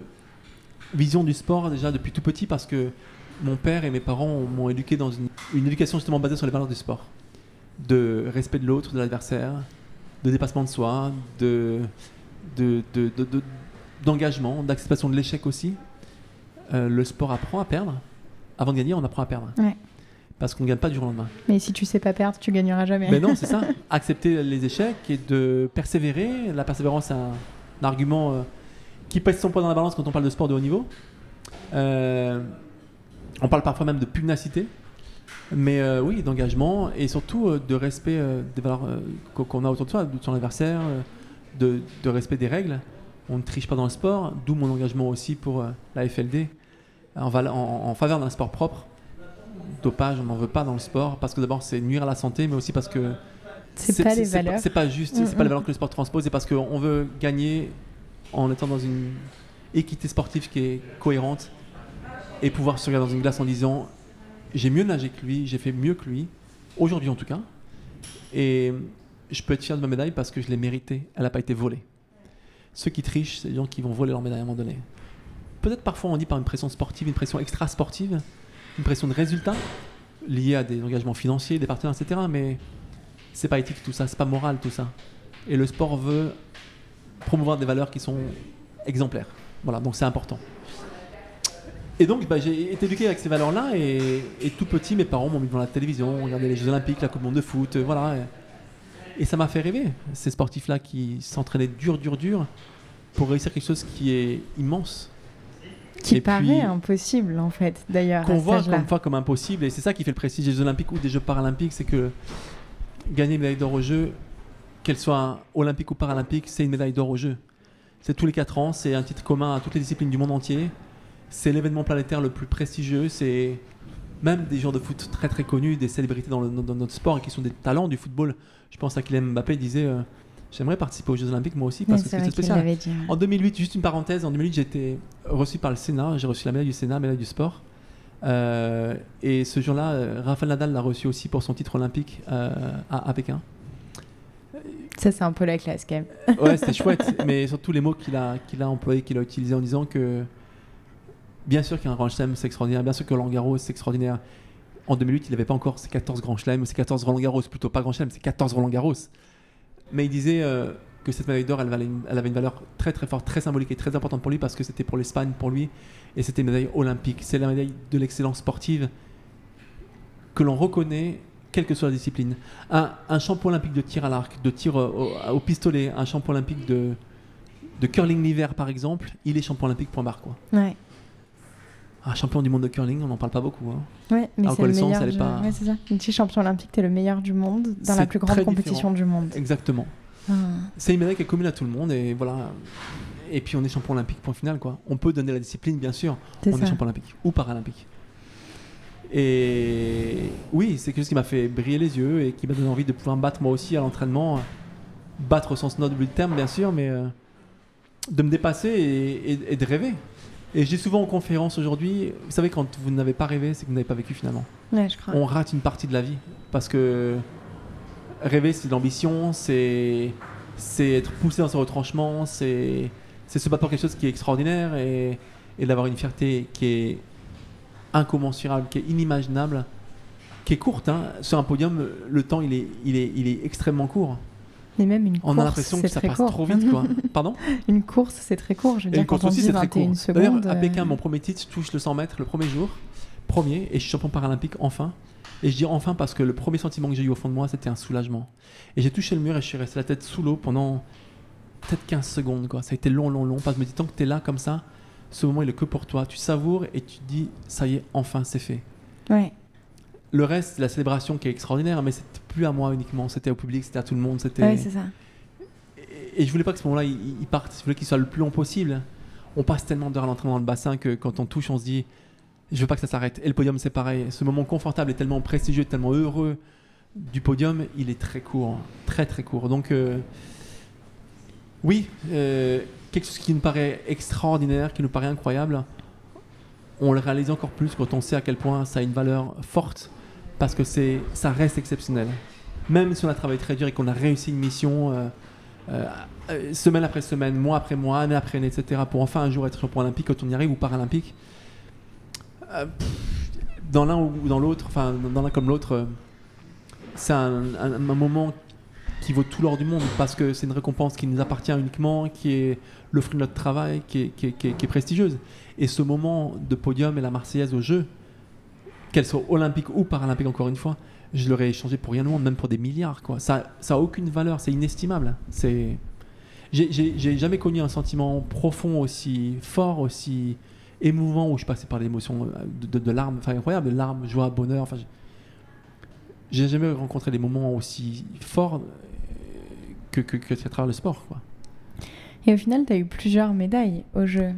vision du sport déjà depuis tout petit parce que mon père et mes parents m'ont éduqué dans une, une éducation justement basée sur les valeurs du sport. De respect de l'autre, de l'adversaire, de dépassement de soi, de, de, de- de- d'engagement, d'acceptation de l'échec aussi. Euh, le sport apprend à perdre. Avant de gagner, on apprend à perdre. Ouais. Parce qu'on ne gagne pas du jour au lendemain. Mais si tu sais pas perdre, tu gagneras jamais. Mais non, c'est ça. Accepter les échecs et de persévérer. La persévérance, c'est un, un argument euh, qui pèse son poids dans la balance quand on parle de sport de haut niveau. Euh, on parle parfois même de pugnacité. Mais euh, oui, d'engagement et surtout euh, de respect euh, des valeurs qu'on- a autour de soi, de son adversaire, de, de respect des règles. On ne triche pas dans le sport, d'où mon engagement aussi pour euh, la FLD en, en- en faveur d'un sport propre. Dopage, on n'en veut pas dans le sport parce que d'abord c'est nuire à la santé, mais aussi parce que C'est pas les valeurs. C'est pas juste, Mm, c'est pas les mm. valeurs que le sport transpose, c'est parce qu'on veut gagner en étant dans une équité sportive qui est cohérente et pouvoir se regarder dans une glace en disant j'ai mieux nagé que lui, j'ai fait mieux que lui, aujourd'hui en tout cas, et je peux être fier de ma médaille parce que je l'ai méritée, elle n'a pas été volée. Ceux qui trichent, c'est les gens qui vont voler leur médaille à un moment donné. Peut-être parfois on dit par une pression sportive, une pression extra-sportive, une pression de résultat liée à des engagements financiers, des partenaires, etc. Mais c'est pas éthique tout ça, c'est pas moral tout ça. Et le sport veut promouvoir des valeurs qui sont exemplaires. Voilà, donc c'est important. Et donc bah, j'ai été éduqué avec ces valeurs-là et, tout petit mes parents m'ont mis devant la télévision, on regardait les Jeux Olympiques, la Coupe du Monde de foot, voilà. Et, ça m'a fait rêver, ces sportifs-là qui s'entraînaient dur, dur, dur pour réussir quelque chose qui est immense, Qui Et paraît puis- impossible en fait, d'ailleurs. qu'on voit comme, fois comme impossible. Et c'est ça qui fait le prestige des Jeux Olympiques ou des Jeux Paralympiques, c'est que gagner une médaille d'or aux Jeux, qu'elle soit olympique ou paralympique, c'est une médaille d'or aux Jeux. C'est tous les 4 ans, c'est un titre commun à toutes les disciplines du monde entier. C'est l'événement planétaire le plus prestigieux. C'est même des joueurs de foot très très connus, des célébrités dans, le- dans notre sport et qui sont des talents du football. Je pense à Kylian Mbappé disait euh, J'aimerais participer aux Jeux Olympiques moi aussi parce que c'est spécial. dit. En 2008, juste une parenthèse, en 2008, j'ai été reçu par le Sénat, j'ai reçu la médaille du Sénat, médaille du sport. Euh, et ce jour-là, euh, Rafael Nadal l'a reçu aussi pour son titre olympique euh, à, à Pékin. Ça, c'est un peu la classe quand même. Ouais, c'était chouette, mais surtout les mots qu'il a, qu'il a employés, qu'il a utilisés en disant que bien sûr qu'un grand chelem c'est extraordinaire, bien sûr que Roland Garros c'est extraordinaire. En 2008, il n'avait pas encore ses 14 grands chelems, ses 14 Roland Garros, plutôt pas grand chelem, c'est 14 Roland Garros. Mais il disait euh, que cette médaille d'or, elle, elle avait une valeur très très forte, très symbolique et très importante pour lui parce que c'était pour l'Espagne, pour lui, et c'était une médaille olympique. C'est la médaille de l'excellence sportive que l'on reconnaît, quelle que soit la discipline. Un, champion olympique de tir à l'arc, de tir au, pistolet, un champion olympique de, de curling l'hiver par exemple, il est champion olympique point barre quoi. Ouais. Un champion du monde de curling, on n'en parle pas beaucoup. hein. Ouais, mais c'est le meilleur. est du- pas- ouais, c'est ça. Es champion olympique, t'es le meilleur du monde dans la plus grande compétition du monde. Exactement. Ah. C'est une médaille qui est commune à tout le monde et voilà. Et puis on est champion olympique point final quoi. On peut donner la discipline bien sûr, C'est on ça. est champion olympique ou paralympique. Et oui, c'est quelque chose qui m'a fait briller les yeux et qui m'a donné envie de pouvoir me battre moi aussi à l'entraînement. Battre au sens noble du terme, bien sûr, mais euh, de me dépasser et, et- et de rêver. Et dis souvent en conférence aujourd'hui, vous savez, quand vous n'avez pas rêvé, c'est que vous n'avez pas vécu finalement. Ouais, je crois. On rate une partie de la vie. Parce que rêver, c'est de l'ambition, c'est c'est être poussé dans ses retranchements, c'est c'est se battre pour quelque chose qui est extraordinaire et, et d'avoir une fierté qui est incommensurable, qui est inimaginable. qui est courte. Hein. Sur un podium, le temps, il est, il est, il est extrêmement court. Et même une On course, a l'impression que ça passe court. trop vite. Quoi. Pardon une course, c'est très court. Je veux Et dire, une course aussi, c'est très 21 court. D'ailleurs, à euh, Pékin, mon premier titre, je touche le 100 mètres le premier jour. Premier, et je suis champion paralympique enfin. Et je dis enfin parce que le premier sentiment que j'ai eu au fond de moi, c'était un soulagement. Et j'ai touché le mur et je suis resté la tête sous l'eau pendant peut-être 15 secondes. Quoi. Ça a été long, long, long. Parce que je me dis, tant que tu es là comme ça, ce moment, il est que pour toi. Tu savoures et tu te dis, ça y est, enfin, c'est fait. Ouais. Le reste, la célébration qui est extraordinaire, mais c'était plus à moi uniquement. C'était au public, c'était à tout le monde. C'était... Ouais, c'est ça. Et, et je voulais pas que ce moment-là, il, il parte. Je voulais qu'il soit le plus long possible. On passe tellement d'heures à l'entraînement dans le bassin que quand on touche, on se dit, je veux pas que ça s'arrête. Et le podium, c'est pareil. Ce moment confortable et tellement prestigieux, tellement heureux du podium, il est très court, très très court. Donc, euh, oui, euh, quelque chose qui nous paraît extraordinaire, qui nous paraît incroyable, on le réalise encore plus quand on sait à quel point ça a une valeur forte, parce que c'est, ça reste exceptionnel. Même si on a travaillé très dur et qu'on a réussi une mission euh, euh, euh, semaine après semaine, mois après mois, année après année, etc., pour enfin un jour être champion olympique, quand on y arrive ou paralympique, euh, dans l'un ou dans l'autre, enfin dans l'un comme l'autre, c'est un, moment qui vaut tout l'or du monde parce que c'est une récompense qui nous appartient uniquement, qui est le fruit de notre travail, qui est- qui est prestigieuse. Et ce moment de podium et la Marseillaise au jeu, qu'elle soit olympique ou paralympique encore une fois, je l'aurais échangé pour rien au monde, même pour des milliards. Quoi. Ça n'a aucune valeur, c'est inestimable. C'est... J'ai, j'ai- j'ai jamais connu un sentiment profond aussi fort, aussi émouvant, où je passais par l'émotion euh, de, de- de larmes, enfin incroyable, de larmes, joie, bonheur. Enfin, j'ai- jamais rencontré des moments aussi forts euh, que, que, que à travers le sport. Quoi. Et au final, tu as eu plusieurs médailles au jeu.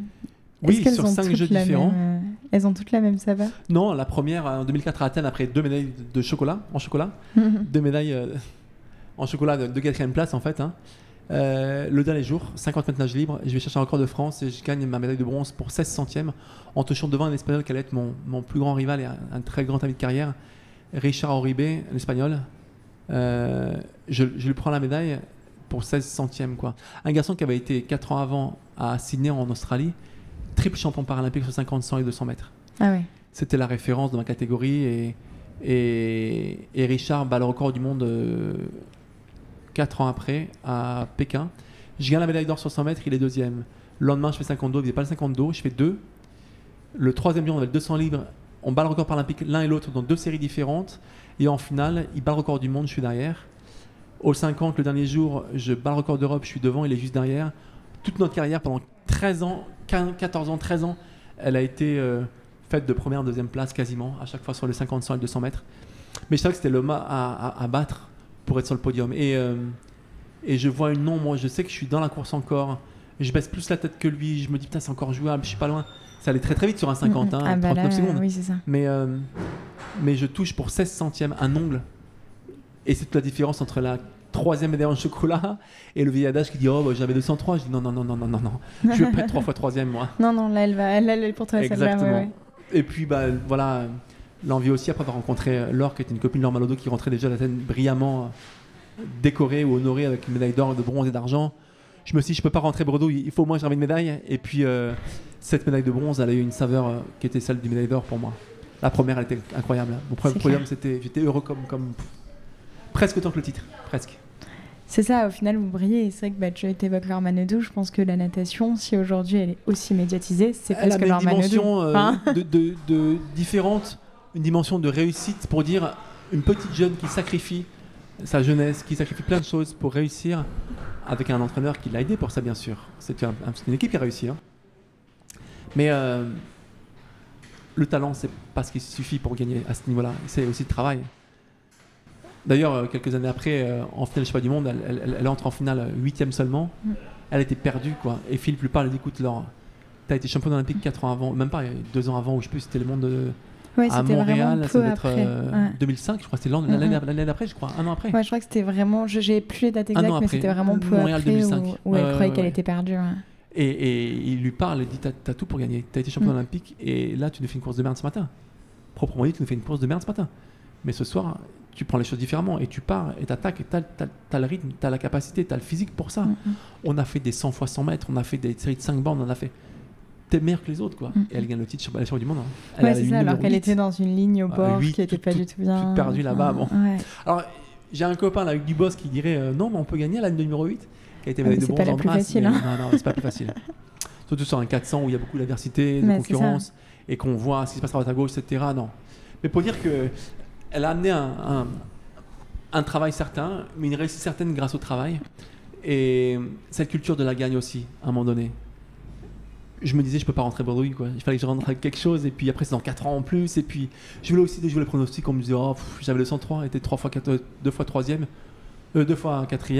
Oui, qu'elles sur cinq jeux différents. même, euh, Elles ont toutes la même saveur Non, la première en 2004 à Athènes, après deux médailles de chocolat, en chocolat, deux médailles euh, en chocolat de, de quatrième place en fait. hein. Euh, le dernier jour, 50 mètres nage libre, je vais chercher un record de France et je gagne ma médaille de bronze pour 16 centièmes en touchant devant un espagnol qui allait être mon, mon plus grand rival et un, un très grand ami de carrière, Richard Oribe, l'espagnol. Euh, je, je lui prends la médaille pour 16 centièmes. Quoi. Un garçon qui avait été 4 ans avant à Sydney en Australie, triple champion paralympique sur 50, 100 et 200 mètres Ah c'était la référence de ma catégorie et, et, et Richard bat le record du monde 4 ans après à Pékin. Je gagne la médaille d'or sur 100 mètres, il est deuxième. Le lendemain, je fais 50 dos, il faisait pas le 50 dos, je fais 2. Le troisième jour, on avait le 200 livres, on bat le record paralympique l'un et l'autre dans deux séries différentes. Et en finale, il bat le record du monde, je suis derrière. Au 50, le dernier jour, je bats le record d'Europe, je suis devant, il est juste derrière. Toute notre carrière, pendant 13 ans, 15, 14 ans, 13 ans, elle a été euh, faite de première, deuxième place quasiment, à chaque fois sur les 50, 100 et 200 mètres. Mais je savais que c'était le mât à, à- à battre pour être sur le podium. Et, euh, et je vois une non, moi je sais que je suis dans la course encore. Je baisse plus la tête que lui, je me dis putain, c'est encore jouable, je suis pas loin. Ça allait très très vite sur un 50, hein, Ah bah 39 là, secondes. Oui, c'est ça. Mais, euh, mais je touche pour 16 centièmes un ongle. Et c'est toute la différence entre la troisième médaille en chocolat et le vieil adage qui dit Oh, bah, j'avais 203. Je dis Non, non, non, non, non, non, non. Je vais pas être trois fois troisième, moi. Non, non, là, elle va, elle, elle est pour toi, celle-là. Exactement. ouais, ouais. Et puis, bah, voilà, l'envie aussi après avoir rencontré euh, Laure, qui était une copine de Laure Malodo, qui rentrait déjà à l'Athènes brillamment euh, décorée ou honorée avec une médaille d'or, de bronze et d'argent. Je me suis dit, je peux pas rentrer bredouille, il faut au moins que j'avais une médaille. Et puis, euh, cette médaille de bronze, elle a eu une saveur euh, qui était celle du médaille d'or pour moi. La première, elle était incroyable. Mon premier podium, c'était, j'étais heureux comme, presque autant que le titre, presque. C'est ça, au final, vous brillez. C'est vrai que bah, tu évoques Laure Manodou. Je pense que la natation, si aujourd'hui elle est aussi médiatisée, c'est parce que Laure une Manodou. dimension euh, Hein de, de- de- différente, une dimension de réussite pour dire une petite jeune qui sacrifie sa jeunesse, qui sacrifie plein de choses pour réussir, avec un entraîneur qui l'a aidé pour ça, bien sûr. C'est un- un- c'est une équipe qui a réussi. hein. Mais euh, le talent, c'est pas ce qui suffit pour gagner à ce niveau-là. C'est aussi le travail. D'ailleurs, euh, quelques années après, en finale du Championnat du Monde, elle, elle- elle entre en finale euh, huitième seulement. Mm. Elle était perdue, quoi. Et Philippe lui parle, elle dit écoute, Laure, t'as été championne olympique 4 ans avant, même pas, il deux ans avant, ou je sais plus, c'était le monde de, Ouais, à Montréal, ça devait être après. euh, Ouais. 2005, je crois, c'était Mm, l'année mm. l'année d'après, je crois, un an après. Ouais, je crois que c'était vraiment. je- J'ai plus les dates exactes, mais c'était vraiment peu Montréal après 2005. où, où Ouais, elle croyait qu'elle était perdue. Et, et il lui parle, il dit T'as t'as tout pour gagner. T'as été champion Mm. olympique et là, tu nous fais une course de merde ce matin. Proprement dit, tu nous fais une course de merde ce matin. Mais ce soir, tu prends les choses différemment et tu pars et t'attaques et t'as as, le rythme, t'as la capacité, t'as le physique pour ça. Mm, mm. On a fait des 100 fois 100 mètres, on a fait des séries de 5 bandes, on a fait. t'es meilleur que les autres, quoi. Mm. Et elle gagne le titre sur sur du monde. hein. Elle Ouais, a c'est ça, alors qu'elle 8. était dans une ligne au Ah, bord qui était toute- pas du tout bien. toute perdue là-bas, bon. Ouais. Alors, j'ai un copain là, avec du boss qui dirait euh, non, mais on peut gagner à la numéro 8, qui a été Ah, mais de c'est pas bronze la en plus facile, mais hein. Non, non, c'est pas plus facile. Surtout sur un 400 où il y a beaucoup d'adversité, de concurrence, et qu'on voit ce qui se passe à droite à gauche, etc. Non. Mais pour dire que elle a amené un, travail certain, mais une réussite certaine grâce au travail. Et cette culture de la gagne aussi, à un moment donné. Je me disais, je peux pas rentrer bredouille, quoi. Il fallait que je rentre avec quelque chose, et puis après, c'est dans 4 ans en plus. Et puis, je voulais aussi jouer les pronostics. On me disait, oh, j'avais le 103, était 3 fois 4, 2 fois 3 euh, 2 fois 4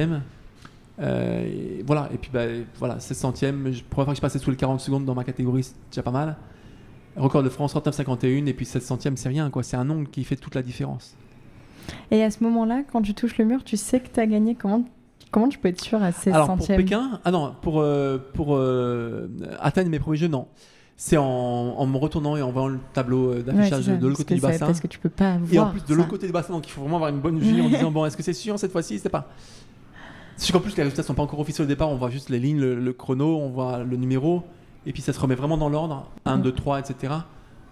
euh, et voilà, et puis bah, voilà, 16 centièmes. Je, première fois que je passais sous les 40 secondes dans ma catégorie, c'est déjà pas mal. Record de France, 39,51, et puis 16 centièmes, c'est rien, quoi. C'est un nombre qui fait toute la différence. Et à ce moment-là, quand tu touches le mur, tu sais que tu as gagné. Comment, comment tu peux être sûr à 16 Alors pour centièmes? Pékin, ah non, pour, euh, pour euh, atteindre mes premiers jeux, non. C'est en, en me retournant et en voyant le tableau euh, Ouais, d'affichage de l'autre côté du bassin. Parce que tu peux pas voir. Et en plus de l'autre côté du bassin, donc il faut vraiment avoir une bonne vue en disant bon, est-ce que c'est sûr cette fois-ci C'est pas. C'est qu'en plus les résultats sont pas encore officiels au départ, on voit juste les lignes, le, le chrono, on voit le numéro, et puis ça se remet vraiment dans l'ordre 1, Mhm. 2, 3, etc.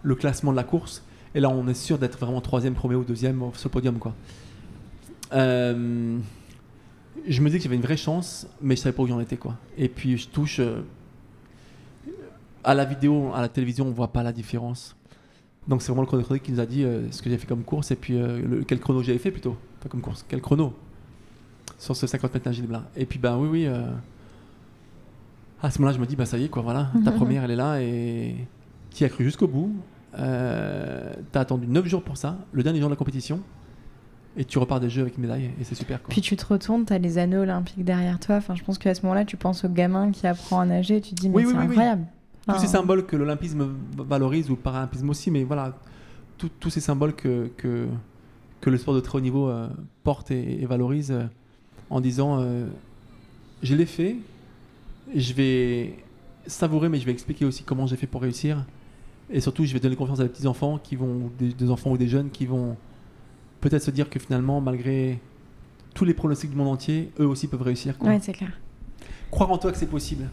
Le classement de la course. Et là, on est sûr d'être vraiment troisième, premier ou deuxième sur le podium, quoi. Euh, je me dis que j'avais une vraie chance, mais je savais pas où j'en étais, quoi. Et puis je touche. euh, à la vidéo, à la télévision, on voit pas la différence. Donc c'est vraiment le chronométrique qui nous a dit euh, ce que j'ai fait comme course et puis euh, le- quel chrono j'avais fait plutôt. Pas comme course, quel chrono sur ce 50 mètres là. Et puis bah oui, oui. À ce moment-là, je me dis bah ça y est quoi, voilà, ta Mhm. première elle est là et tu as cru jusqu'au bout. Euh, T'as attendu 9 jours pour ça, le dernier jour de la compétition, et tu repars des jeux avec une médaille et c'est super quoi. Puis tu te retournes, tu as les anneaux olympiques derrière toi. Enfin, je pense qu'à ce moment-là, tu penses au gamin qui apprend à nager. Tu te dis, mais Oui, c'est oui, oui, oui. incroyable. tous ces symboles que l'olympisme valorise ou le paralympisme aussi, mais voilà, tout- tous ces symboles que, que, que le sport de très haut niveau euh, porte et, et valorise euh, en disant euh, je l'ai fait, je vais savourer, mais je vais expliquer aussi comment j'ai fait pour réussir. Et surtout, je vais donner confiance à des petits enfants qui vont, des, des enfants ou des jeunes qui vont peut-être se dire que finalement, malgré tous les pronostics du monde entier, eux aussi peuvent réussir. quoi. Ouais, c'est clair. Croire en toi que c'est possible.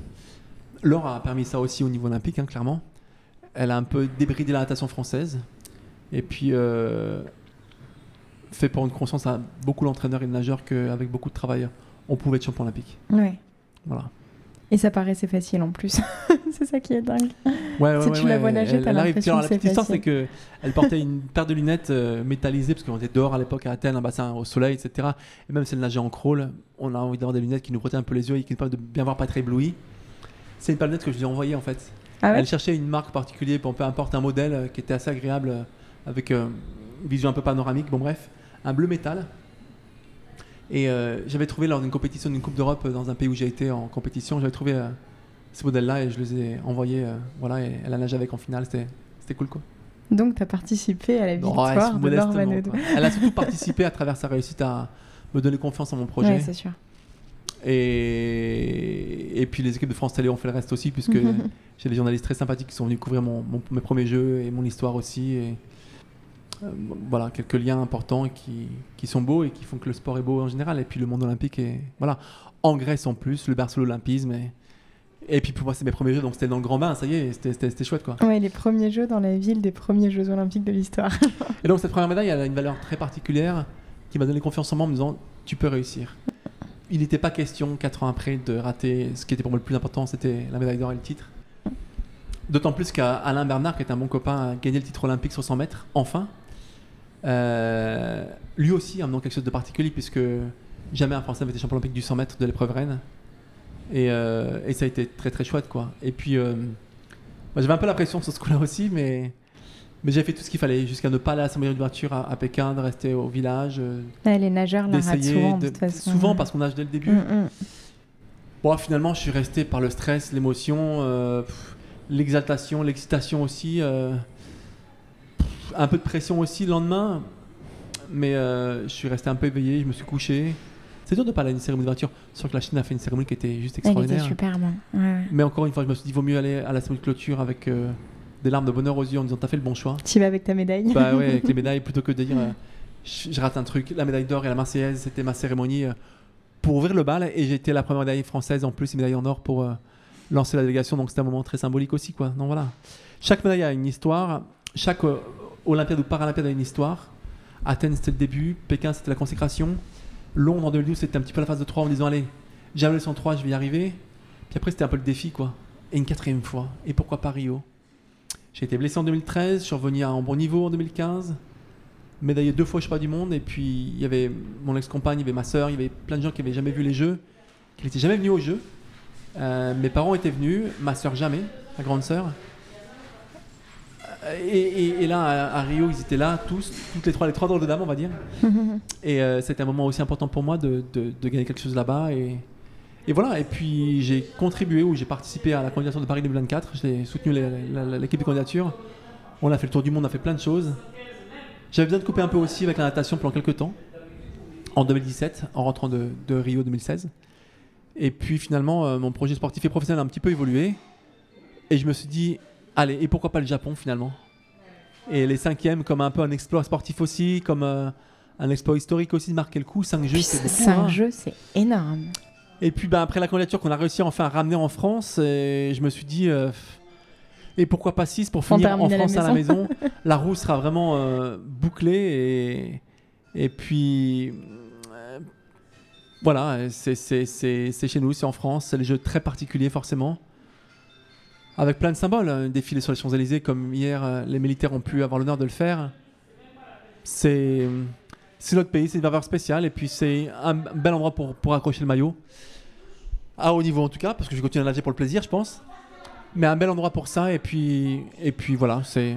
Laure a permis ça aussi au niveau olympique, hein, clairement. Elle a un peu débridé la natation française. Et puis, euh, fait pour une conscience à beaucoup d'entraîneurs et de nageurs qu'avec beaucoup de travail, on pouvait être champion olympique. Ouais. Voilà. Et ça paraissait facile en plus. c'est ça qui est dingue. Ouais, Si tu la vois nager, t'as l'impression que la petite c'est histoire, c'est que elle portait une paire de lunettes euh, métallisées parce qu'on était dehors à l'époque à Athènes, un bassin au soleil, etc. Et même si elle nageait en crawl, on a envie d'avoir des lunettes qui nous protègent un peu les yeux et qui nous permettent de bien voir, pas être ébloui. C'est une paire de lunettes que je lui ai envoyée en fait. Ah ouais Elle cherchait une marque particulière, pour peu importe un modèle euh, qui était assez agréable, euh, avec euh, une vision un peu panoramique. Bon, bref, un bleu métal. Et euh, j'avais trouvé lors d'une compétition d'une Coupe d'Europe euh, dans un pays où j'ai été en compétition, j'avais trouvé euh, ce modèle-là et je les ai envoyés. euh, voilà, et elle a nagé avec en finale, c'était c'était cool quoi. Donc, tu as participé à la victoire ouais, de quoi. Elle a surtout participé à travers sa réussite à me donner confiance en mon projet. Ouais, c'est sûr. Et, et puis les équipes de France Télé ont fait le reste aussi, puisque j'ai des journalistes très sympathiques qui sont venus couvrir mon, mon- mes premiers jeux et mon histoire aussi. Et, voilà, quelques liens importants qui, qui sont beaux et qui font que le sport est beau en général. Et puis le monde olympique est. Voilà. En Grèce en plus, le berceau de l'olympisme. Et, et puis pour moi, c'est mes premiers jeux, donc c'était dans le grand bain, ça y est, c'était- chouette quoi. Ouais, les premiers jeux dans la ville des premiers Jeux Olympiques de l'histoire. Et donc cette première médaille, elle a une valeur très particulière qui m'a donné confiance en moi en me disant tu peux réussir. Il n'était pas question, quatre ans après, de rater ce qui était pour moi le plus important, c'était la médaille d'or et le titre. D'autant plus qu'Alain Bernard, qui est un bon copain, a gagné le titre olympique sur 100 mètres, enfin. Euh, lui aussi amenant quelque chose de particulier, puisque jamais un Français n'avait été champion olympique du 100 mètres de l'épreuve reine. Et, euh, et ça a été très très chouette, quoi. Et puis, euh, j'avais un peu la pression sur ce coup-là aussi, mais, mais j'ai fait tout ce qu'il fallait, jusqu'à ne pas aller à la cérémonie d'ouverture à, à Pékin, de rester au village, les nageurs la souvent, de- de toute façon. souvent parce qu'on nage dès le début. Mm, mm. Bon, finalement, je suis resté par le stress, l'émotion, l'exaltation, l'excitation aussi, un peu de pression aussi le lendemain, mais euh, je suis resté un peu éveillé, je me suis couché. C'est dur de pas aller à une cérémonie d'ouverture, sûr que la Chine a fait une cérémonie qui était juste Elle était extraordinaire. superbe. hein. Ouais, ouais. Mais encore une fois, je me suis dit, vaut mieux aller à la cérémonie de clôture avec euh, des larmes de bonheur aux yeux en disant, t'as fait le bon choix. Tu vas avec ta médaille. Bah ouais, avec les médailles, plutôt que de dire euh, je je rate un truc. La médaille d'or et la Marseillaise, c'était ma cérémonie pour ouvrir le bal. Et été la première médaille française en plus, une médaille en or pour lancer la délégation, donc c'était un moment très symbolique aussi, quoi. Donc voilà. Chaque médaille a une histoire, chaque Olympiade ou Paralympiade a une histoire. Athènes, c'était le début, Pékin, c'était la consécration. Londres, en 2012, c'était un petit peu la phase de 3 en disant, allez, j'ai le 103, je vais y arriver. Puis après, c'était un peu le défi, quoi. Et une quatrième fois. Et pourquoi pas Rio? J'ai été blessé en 2013, je suis revenu en bon niveau en 2015 médaillé deux fois je sais pas du monde et puis il y avait mon ex-compagne, il y avait ma soeur, il y avait plein de gens qui avaient jamais vu les jeux, qui n'étaient jamais venus aux jeux. Euh, mes parents étaient venus, ma soeur jamais, ma grande soeur. Et, là, à, Rio, ils étaient là, tous, toutes les trois, les trois drôles de dames, on va dire. et euh, c'était un moment aussi important pour moi de, gagner quelque chose là-bas. Et, et, voilà, et puis j'ai contribué ou j'ai participé à la candidature de Paris 2024. J'ai soutenu l'équipe de candidature. On a fait le tour du monde, on a fait plein de choses. J'avais besoin de couper un peu aussi avec la natation pendant quelques temps, en 2017, en rentrant de, Rio 2016. Et puis finalement, euh, mon projet sportif et professionnel a un petit peu évolué. Et je me suis dit, allez, et pourquoi pas le Japon finalement? Et les cinquièmes, comme un peu un exploit sportif aussi, comme euh, un exploit historique aussi, de marquer le coup. Cinq jeux, c'est beaucoup. Cinq hein. jeux, c'est énorme. Et puis bah, après la candidature qu'on a réussi enfin à ramener en France, et je me suis dit, euh, et pourquoi pas 6 pour finir en France à la maison. la roue sera vraiment euh, bouclée et, et puis euh, voilà, c'est chez nous, c'est en France, c'est les jeux très particuliers forcément. Avec plein de symboles, un défilé sur les Champs-Élysées comme hier euh, les militaires ont pu avoir l'honneur de le faire. C'est notre pays, c'est une valeur spéciale et puis c'est un bel endroit pour, pour accrocher le maillot. À haut niveau en tout cas, parce que je continue à nager pour le plaisir, je pense mais un bel endroit pour ça. Et puis, et puis voilà, c'est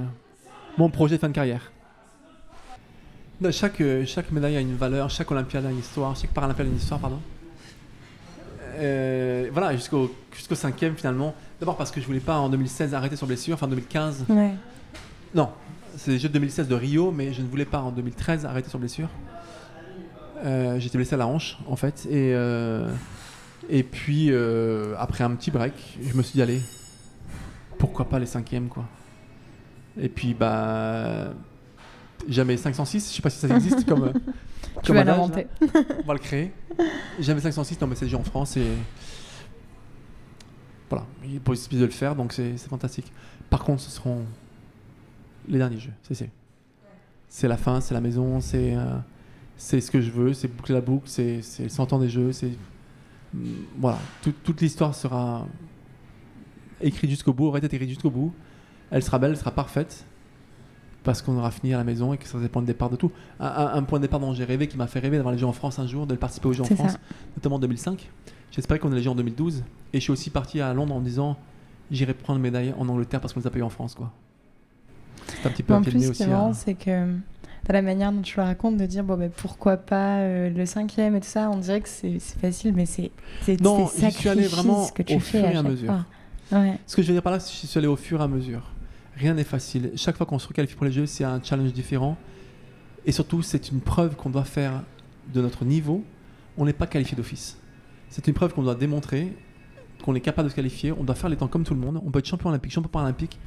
mon projet de fin de carrière. Chaque, chaque médaille a une valeur, chaque Olympiade a une histoire, chaque Paralympiade a une histoire, pardon. Euh, voilà, jusqu'au jusqu'au cinquième finalement. D'abord parce que je voulais pas en 2016 arrêter sur blessure, enfin en 2015. Ouais. Non, c'est les Jeux de 2016 de Rio, mais je ne voulais pas en 2013 arrêter sur blessure. Euh, J'étais blessé à la hanche en fait, et euh, et puis euh, après un petit break, je me suis dit allez, pourquoi pas les cinquièmes, quoi. Et puis, bah. Jamais 506, je sais pas si ça existe comme. tu vas l'inventer. On va le créer. Jamais 506, non, mais c'est déjà en France et. Voilà, il est possible de le faire, donc c'est fantastique. Par contre, ce seront les derniers jeux, c'est c'est la fin, c'est la maison, c'est euh, c'est ce que je veux, c'est boucler la boucle, c'est le 100 ans des jeux, c'est voilà, toute l'histoire sera écrite jusqu'au bout, aurait été écrite jusqu'au bout. Elle sera belle, elle sera parfaite. Parce qu'on aura fini à la maison et que ça sera le point de départ de tout. Un, point de départ dont j'ai rêvé, qui m'a fait rêver d'avoir les Jeux en France un jour, de participer aux Jeux en France, notamment en 2005. J'espérais qu'on ait les Jeux en 2012. Et je suis aussi parti à Londres en me disant j'irai prendre une médaille en Angleterre parce qu'on les a payés en France. quoi. C'est un petit peu en plus, aussi. Hein. c'est que dans la manière dont tu le racontes, de dire bon, ben, pourquoi pas euh, le cinquième et tout ça, on dirait que c'est facile, mais c'est non, j'y suis allé vraiment que tu au fur et à, mesure. Ce que je veux dire par là, c'est que je suis allé au fur et à mesure. Rien n'est facile. Chaque fois qu'on se requalifie pour les jeux, c'est un challenge différent. Et surtout, c'est une preuve qu'on doit faire de notre niveau. On n'est pas qualifié d'office. C'est une preuve qu'on doit démontrer qu'on est capable de se qualifier. On doit faire les temps comme tout le monde. On peut être champion olympique, champion paralympique.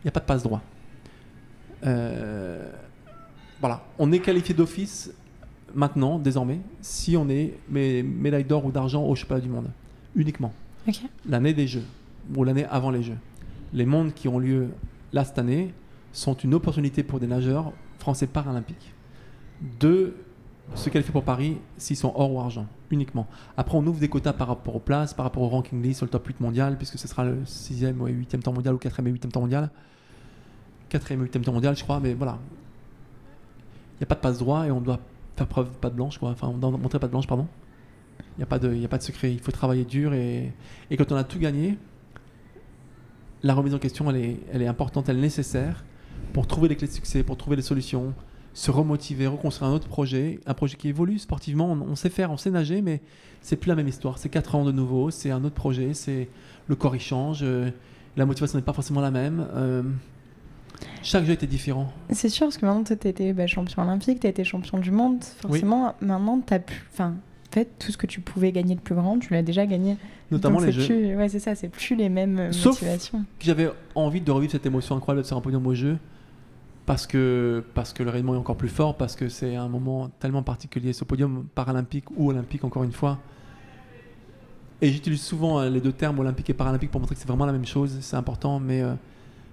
Il n'y a pas de passe droit. Euh, voilà. On est qualifié d'office maintenant, désormais, si on est médaille d'or ou d'argent au championnat du monde. Uniquement. L'année des Jeux ou l'année avant les Jeux. Les mondes qui ont lieu là cette année sont une opportunité pour des nageurs français paralympiques de se qualifier pour Paris s'ils sont or ou argent, uniquement. Après, on ouvre des quotas par rapport aux places, par rapport au ranking list sur le top 8 mondial, puisque ce sera le 6e ou 8e temps mondial ou 4e et 8e temps mondial. 4e et 8e temps mondial, je crois, mais voilà. Il n'y a pas de passe droit et on doit faire preuve pas de blanche, quoi. Enfin, on doit montrer pas de blanche, pardon. Il n'y a, pas de, a pas de secret. Il faut travailler dur et, et quand on a tout gagné, la remise en question, elle est, elle est importante, elle est nécessaire pour trouver les clés de succès, pour trouver les solutions, se remotiver, reconstruire un autre projet, un projet qui évolue sportivement. On, sait faire, on sait nager, mais c'est plus la même histoire. C'est 4 ans de nouveau, c'est un autre projet, c'est le corps y change, euh, la motivation n'est pas forcément la même. Euh, chaque jeu était différent. C'est sûr, parce que maintenant, tu étais bah, champion olympique, tu été champion du monde. Forcément, maintenant, tu as pu. Enfin, fait, tout ce que tu pouvais gagner de plus grand, tu l'as déjà gagné. Notamment les jeux. ouais, c'est ça, c'est plus les mêmes euh, Sauf motivations. que j'avais envie de revivre cette émotion incroyable de faire un podium au jeu. Parce que, parce que le rayonnement est encore plus fort, parce que c'est un moment tellement particulier. Ce podium paralympique ou olympique, encore une fois, Et j'utilise souvent euh, les deux termes olympique et paralympique pour montrer que c'est vraiment la même chose, c'est important, mais euh,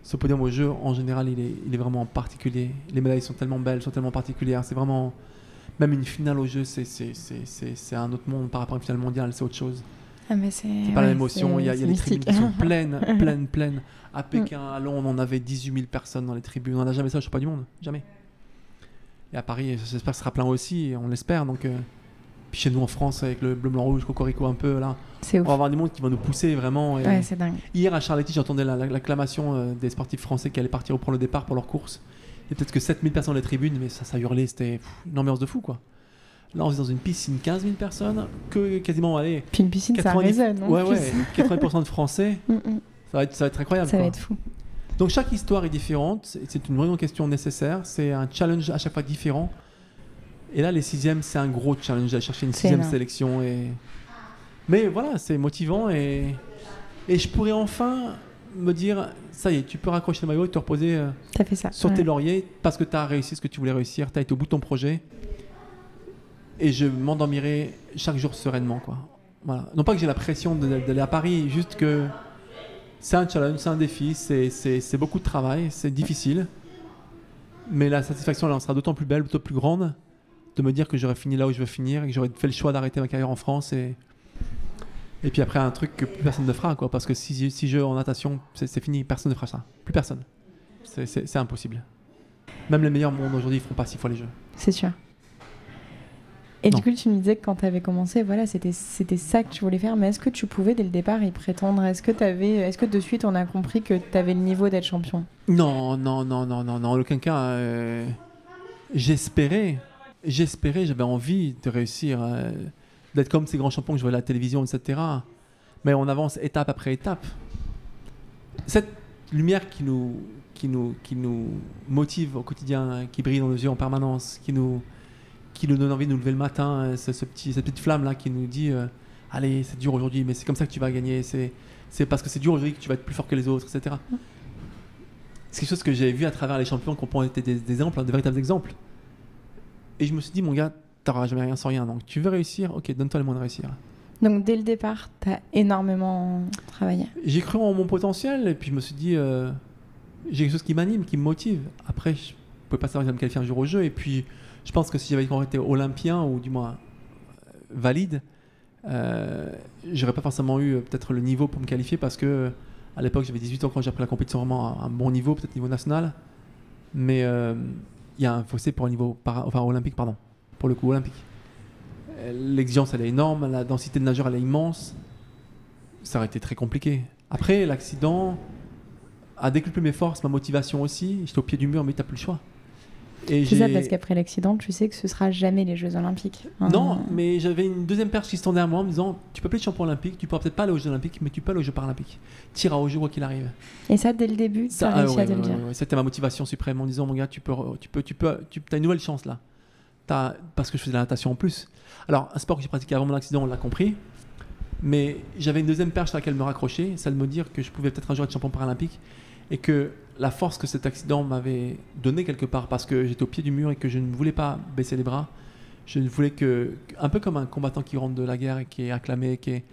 ce podium au jeu, en général, il est, il est vraiment particulier. Les médailles sont tellement belles, sont tellement particulières, c'est vraiment... Même une finale au jeu, c'est- un autre monde par rapport à une finale mondiale, c'est autre chose. Ah, c'est pas la ouais, même émotion, il y a, y a les tribunes qui sont pleines, pleines, pleines. À Pékin, à Londres, on avait 18 000 personnes dans les tribunes. On n'a jamais ça au championnat du monde, jamais. Et à Paris, j'espère que ce sera plein aussi, on l'espère. Donc, euh, puis chez nous en France, avec le bleu, blanc, rouge, cocorico un peu, là, on va avoir du monde qui va nous pousser vraiment. et- Ouais, c'est dingue. Hier à Charletti, j'entendais la- la- l'acclamation euh, des sportifs français qui allaient partir pour le départ pour leur course. Et peut-être que 7000 personnes dans les tribunes, mais ça, ça hurlait, c'était une ambiance de fou quoi. Là, on est dans une piscine, 15 000 personnes, que quasiment, allez, Puis une piscine, ça 90 résonne. en ouais, plus. ouais, 80% de Français, Mm, mm. ça va être, ça va être incroyable. Ça va être fou. Donc chaque histoire est différente, c'est- une vraiment question nécessaire, c'est un challenge à chaque fois différent. Et là, les sixièmes, c'est un gros challenge, aller chercher une sixième énorme. sélection. Et... Mais voilà, c'est motivant et... et je pourrais enfin me dire, ça y est, tu peux raccrocher le maillot et te reposer euh, fait ça. sur ouais. tes lauriers parce que tu as réussi ce que tu voulais réussir, tu as été au bout de ton projet. Et je m'endormirai chaque jour sereinement. Quoi. Non pas que j'ai la pression d'aller à Paris, juste que c'est un challenge, c'est un défi, c'est- beaucoup de travail, c'est difficile. Mais la satisfaction elle sera d'autant plus belle, d'autant plus grande de me dire que j'aurais fini là où je veux finir et que j'aurais fait le choix d'arrêter ma carrière en France. Et, et puis après, un truc que plus personne ne fera. Quoi, parce que si, si je en natation, c'est fini, personne ne fera ça. Plus personne. C'est- impossible. Même les meilleurs mondes aujourd'hui, ils feront pas six fois les jeux. C'est sûr. Et Non. du coup, tu me disais que quand tu avais commencé, voilà, c'était ça que tu voulais faire. Mais est-ce que tu pouvais dès le départ y prétendre? Est-ce que est-ce que de suite on a compris que tu avais le niveau d'être champion? Non, non, non, non, non, non. En aucun cas. euh, j'espérais, j'espérais, j'avais envie de réussir, euh, d'être comme ces grands champions que je voyais à la télévision, etc. Mais on avance étape après étape. Cette lumière qui nous, qui nous, qui nous motive au quotidien, qui brille dans nos yeux en permanence, qui nous, qui nous donne envie de nous lever le matin, euh, ce, ce petit, cette petite flamme là qui nous dit, euh, allez, c'est dur aujourd'hui, mais c'est comme ça que tu vas gagner. C'est, c'est parce que c'est dur aujourd'hui que tu vas être plus fort que les autres, etc. C'est quelque chose que j'ai vu à travers les champions ont été des, des exemples, hein, des véritables exemples. Et je me suis dit, mon gars, t'auras jamais rien sans rien. Donc tu veux réussir, ok, donne-toi les moyens de réussir. Donc dès le départ, tu as énormément travaillé. J'ai cru en mon potentiel et puis je me suis dit, euh, j'ai quelque chose qui m'anime, qui me motive. Après, je pouvais pas savoir que j'allais me qualifier un jour au jeu. Et puis, je pense que si j'avais été olympien ou du moins euh, valide, euh, j'aurais pas forcément eu euh, peut-être le niveau pour me qualifier parce que à l'époque j'avais 18 ans quand j'ai appris la compétition vraiment à un bon niveau, peut-être niveau national. Mais euh, il y a un fossé pour le niveau olympique, pardon, pour le coup olympique. Euh, L'exigence elle est énorme, la densité de nageurs elle est immense. Ça aurait été très compliqué. Après, l'accident a décuplé mes forces, ma motivation aussi. J'étais au pied du mur, mais t'as plus le choix. C'est ça, parce qu'après l'accident, tu sais que ce sera jamais les Jeux Olympiques. Hein. non, mais j'avais une deuxième perche qui se tendait à moi en me disant Tu peux pas être champion olympique, tu pourras peut-être pas aller aux Jeux olympiques, mais tu peux aller aux Jeux paralympiques. T'iras aux Jeux quoi qu'il arrive. Et ça, dès le début, tu Ça, as ah réussi ouais, à te ouais, le dire. ouais, C'était ma motivation suprême en disant Mon gars, tu peux, tu peux, tu peux, tu as une nouvelle chance là. T'as- parce que je faisais de la natation en plus. Alors, un sport que j'ai pratiqué avant mon accident, on l'a compris. Mais j'avais une deuxième perche à laquelle me raccrocher, celle de me dire que je pouvais peut-être un jour être champion paralympique et que la force que cet accident m'avait donné quelque part parce que j'étais au pied du mur et que je ne voulais pas baisser les bras. Je ne voulais que, un peu comme un combattant qui rentre de la guerre et qui est acclamé, qui est,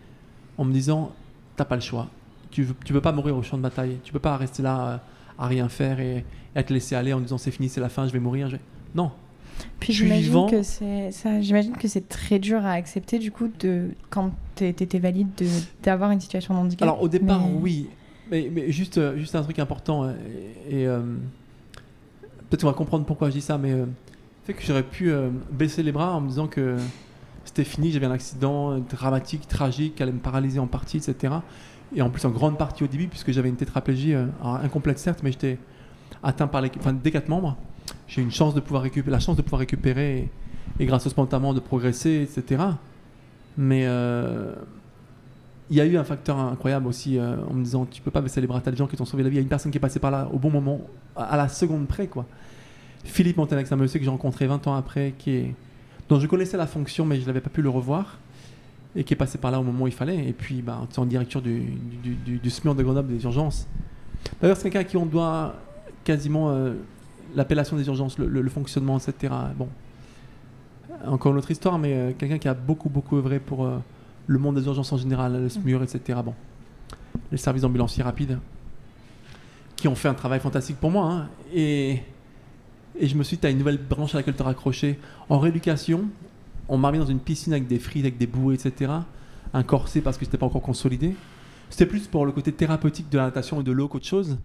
en me disant, t'as pas le choix. Tu tu veux pas mourir au champ de bataille. Tu peux pas rester là à rien faire et, et à te laisser aller en disant c'est fini, c'est la fin, je vais mourir. je Non. Puis j'imagine que c'est ça. J'imagine que c'est très dur à accepter du coup de quand t'é- t'étais valide de d'avoir une situation de handicap. Alors au départ, Mais- oui. Mais, juste, euh, juste un truc important. euh, Et, euh, peut-être qu'on va comprendre pourquoi je dis ça, mais euh, fait que j'aurais pu baisser les bras en me disant que c'était fini, j'avais un accident dramatique, tragique, allait me paralyser en partie, etc. Et en plus en grande partie au début, puisque j'avais une tétraplégie incomplète certes, mais j'étais atteint par les, enfin, des quatre membres. J'ai eu une chance de pouvoir récupérer, la chance de pouvoir récupérer et, et grâce au spontanément de progresser, etc. Mais il y a eu un facteur incroyable aussi euh, en me disant tu peux pas baisser les bras, t'as des gens qui t'ont sauvé la vie. Il y a une personne qui est passée par là au bon moment, à, la seconde près quoi. Philippe Montanex, c'est un monsieur que j'ai rencontré 20 ans après, qui dont je connaissais la fonction mais je n'avais pas pu le revoir et qui est passé par là au moment où il fallait. Et puis bah, en directeur du, du, du, SMUR de Grenoble des urgences. D'ailleurs c'est quelqu'un à qui on doit quasiment euh, l'appellation des urgences, le, fonctionnement, etc. Bon, encore une autre histoire, mais euh, quelqu'un qui a beaucoup beaucoup œuvré pour, le monde des urgences en général, le SMUR, etc. Bon, les services d'ambulanciers rapides, qui ont fait un travail fantastique pour moi. hein. Et, et je me suis dit, tu as une nouvelle branche à laquelle te raccrocher. En rééducation, on m'a mis dans une piscine avec des frites, avec des bouées, etc. Un corset parce que c'était pas encore consolidé. C'était plus pour le côté thérapeutique de la natation et de l'eau qu'autre chose.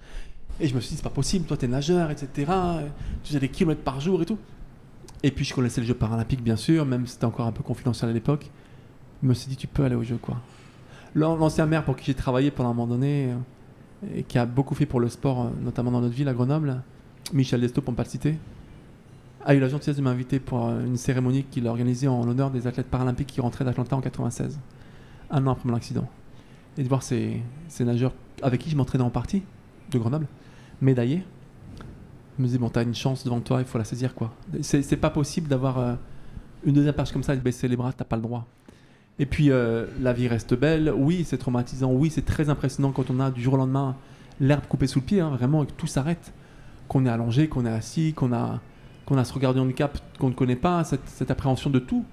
Et je me suis dit, c'est pas possible, toi t'es nageur, etc. Tu faisais des kilomètres par jour et tout. Et puis je connaissais le jeu paralympique, bien sûr, même si c'était encore un peu confidentiel à l'époque. Je me suis dit, tu peux aller au jeu, quoi. L'an- L'ancien maire pour qui j'ai travaillé pendant un moment donné, euh, et qui a beaucoup fait pour le sport, euh, notamment dans notre ville, à Grenoble, Michel Desto, pour ne pas le citer, a eu la gentillesse de m'inviter pour euh, une cérémonie qu'il a organisée en l'honneur des athlètes paralympiques qui rentraient d'Atlanta en 96, un an après mon accident. Et de voir ces, ces nageurs avec qui je m'entraînais en partie, de Grenoble, médaillés. Je me disais, bon, t'as une chance devant toi, il faut la saisir, quoi. C'est pas possible d'avoir une deuxième page comme ça et de baisser les bras, t'as pas le droit. Et puis, euh, la vie reste belle. Oui, c'est traumatisant. Oui, c'est très impressionnant quand on a du jour au lendemain l'herbe coupée sous le pied, hein, vraiment, et que tout s'arrête. Qu'on est allongé, qu'on est assis, qu'on a, qu'on a ce regard de handicap qu'on ne connaît pas, cette, appréhension de tout.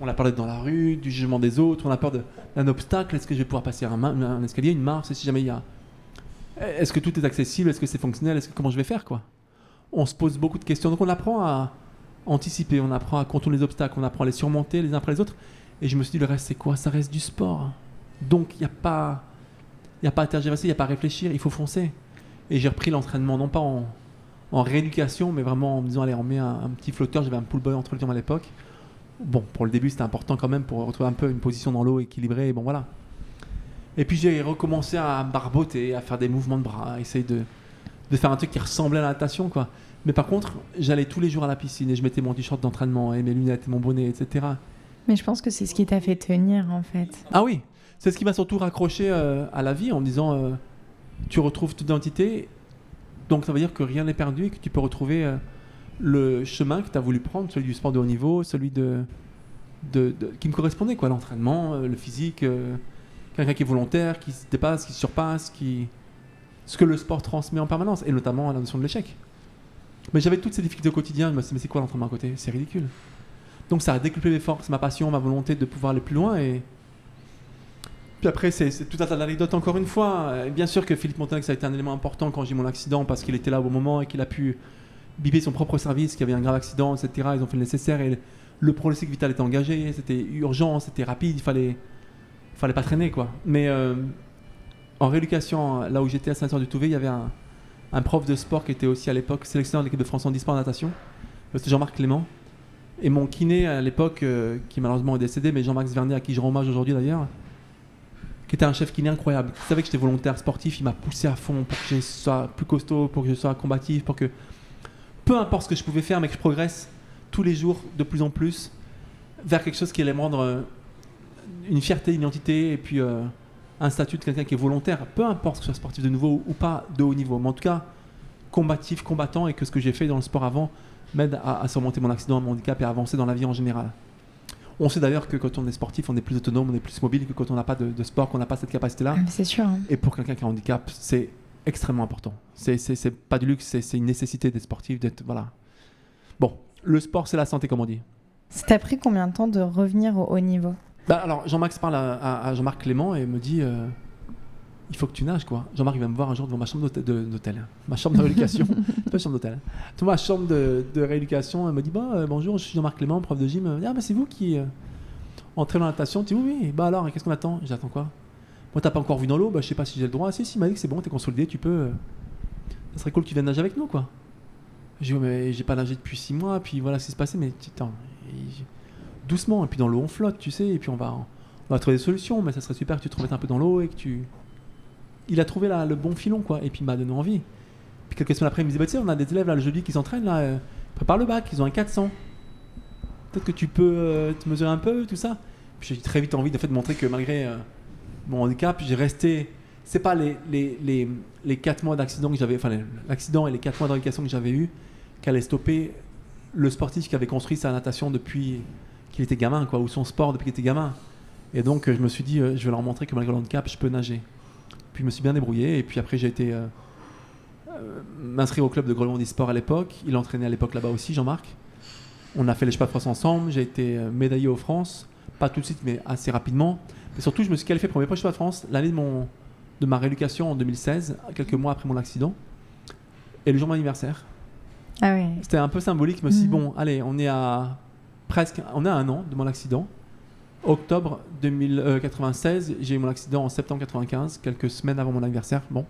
On a parlé dans la rue, du jugement des autres, on a peur d'un obstacle. Est-ce que je vais pouvoir passer un, escalier, une marche, si jamais il y a. Est-ce que tout est accessible? Est-ce que c'est fonctionnel? Comment je vais faire On se pose beaucoup de questions. Donc on apprend à anticiper, on apprend à contourner les obstacles, on apprend à les surmonter les uns après les autres. Et je me suis dit, le reste c'est quoi? Ça reste du sport. Donc il n'y a pas, a pas à tergiverser, il n'y a pas à réfléchir, il faut foncer. Et j'ai repris l'entraînement non pas en, en rééducation, mais vraiment en me disant, allez, on met un, petit flotteur. J'avais un pull boy entre les jambes à l'époque. Bon, pour le début c'était important quand même pour retrouver un peu une position dans l'eau équilibrée. Et bon voilà. Et puis j'ai recommencé à barboter, à faire des mouvements de bras, à essayer de, de faire un truc qui ressemblait à la natation, quoi. Mais par contre, j'allais tous les jours à la piscine et je mettais mon t-shirt d'entraînement et mes lunettes et mon bonnet, etc. Mais je pense que c'est ce qui t'a fait tenir en fait. Ah oui, c'est ce qui m'a surtout raccroché euh, à la vie en me disant euh, tu retrouves toute identité, donc ça veut dire que rien n'est perdu et que tu peux retrouver euh, le chemin que tu as voulu prendre, celui du sport de haut niveau, celui de, qui me correspondait, quoi, l'entraînement, le physique, quelqu'un qui est volontaire, qui se dépasse, qui se surpasse, qui ce que le sport transmet en permanence, et notamment la notion de l'échec. Mais j'avais toutes ces difficultés au quotidien, mais c'est quoi l'entraînement à côté? C'est ridicule. Donc ça a décuplé mes forces, ma passion, ma volonté de pouvoir aller plus loin et puis après, c'est tout un tas d'anecdotes encore une fois. Bien sûr que Philippe Montagne, ça a été un élément important quand j'ai eu mon accident parce qu'il était là au moment et qu'il a pu biper son propre service, qu'il y avait un grave accident, etc. Ils ont fait le nécessaire et le, pronostic vital était engagé, c'était urgent, c'était rapide, il fallait, fallait pas traîner quoi. Mais euh, en rééducation, là où j'étais à Saint-Cyr-du-Touvet, il y avait un, prof de sport qui était aussi à l'époque sélectionneur de l'équipe de France en sport en natation. C'était Jean-Marc Clément. Et mon kiné à l'époque, euh, qui malheureusement est décédé, mais Jean-Max Vernet, à qui je rends hommage aujourd'hui d'ailleurs, qui était un chef kiné incroyable. Il savait que j'étais volontaire sportif, il m'a poussé à fond pour que je sois plus costaud, pour que je sois combatif, pour que peu importe ce que je pouvais faire, mais que je progresse tous les jours de plus en plus vers quelque chose qui allait me rendre euh, une fierté, une identité et puis euh, un statut de quelqu'un qui est volontaire, peu importe que ce soit sportif de nouveau ou pas de haut niveau, mais en tout cas combatif, combattant et que ce que j'ai fait dans le sport avant m'aide à, à surmonter mon accident, mon handicap et à avancer dans la vie en général. On sait d'ailleurs que quand on est sportif, on est plus autonome, on est plus mobile que quand on n'a pas de, de sport, qu'on n'a pas cette capacité-là. Ah, C'est sûr. hein. Et pour quelqu'un qui a un handicap, c'est extrêmement important. C'est- pas du luxe, c'est une nécessité d'être sportif, d'être. Voilà. Bon, le sport, c'est la santé, comme on dit. Ça t'a pris combien de temps de revenir au haut niveau? Bah, alors, Jean-Max parle à, à- à Jean-Marc Clément et me dit euh, il faut que tu nages, quoi. Jean-Marc il va me voir un jour devant ma chambre d'hôtel- ma chambre de rééducation. C'est pas une chambre d'hôtel. Devant ma chambre de, de rééducation, elle me dit bah, euh, bonjour, je suis Jean-Marc Clément, prof de gym. Ah, bah, c'est vous qui euh, entrez dans la natation Tu dis oui, oui. Bah, alors, qu'est-ce qu'on attend? J'attends quoi? Moi, t'as pas encore vu dans l'eau? Bah, je sais pas si j'ai le droit. Si, si, il m'a dit que c'est bon, t'es consolidé, tu peux. euh, ça serait cool que tu viennes nager avec nous, quoi. J'ai dit, mais j'ai pas nagé depuis six mois, puis voilà ce qui se passait, mais attends, doucement, et puis dans l'eau on flotte, tu sais, et puis on va, on va trouver des solutions, mais ça serait super que tu te remettes un peu dans l'eau et que tu. Il a trouvé là, le bon filon, quoi, et puis il m'a donné envie. Puis quelques semaines après, il me dit, bah, on a des élèves là le jeudi qui s'entraînent, là, euh, prépare le bac, ils ont un 400. Peut-être que tu peux euh, te mesurer un peu, tout ça. Puis j'ai très vite envie de, de montrer que malgré euh, mon handicap, j'ai resté. C'est pas les, les, les, les 4 mois d'accident que j'avais, enfin l'accident et les 4 mois de rééducation que j'avais eu, qui allaient stopper le sportif qui avait construit sa natation depuis qu'il était gamin, quoi, ou son sport depuis qu'il était gamin. Et donc euh, je me suis dit, je vais leur montrer que malgré le handicap, je peux nager. Puis je me suis bien débrouillé, et puis après j'ai été euh, euh, m'inscrire au club de Grenoble sport à l'époque. Il entraînait à l'époque là-bas aussi, Jean-Marc. On a fait les chevaux de France ensemble, j'ai été euh, médaillé aux France. Pas tout de suite, mais assez rapidement. Mais surtout, je me suis qualifié pour mes premiers de France l'année de, mon, de ma rééducation en 2016, quelques mois après mon accident. Et le jour de mon anniversaire. Ah oui. C'était un peu symbolique. Je me suis dit, Mhm. bon, allez, on est à presque on est à un an de mon accident. Octobre 2096, j'ai eu mon accident en septembre 95, quelques semaines avant mon anniversaire. Bon.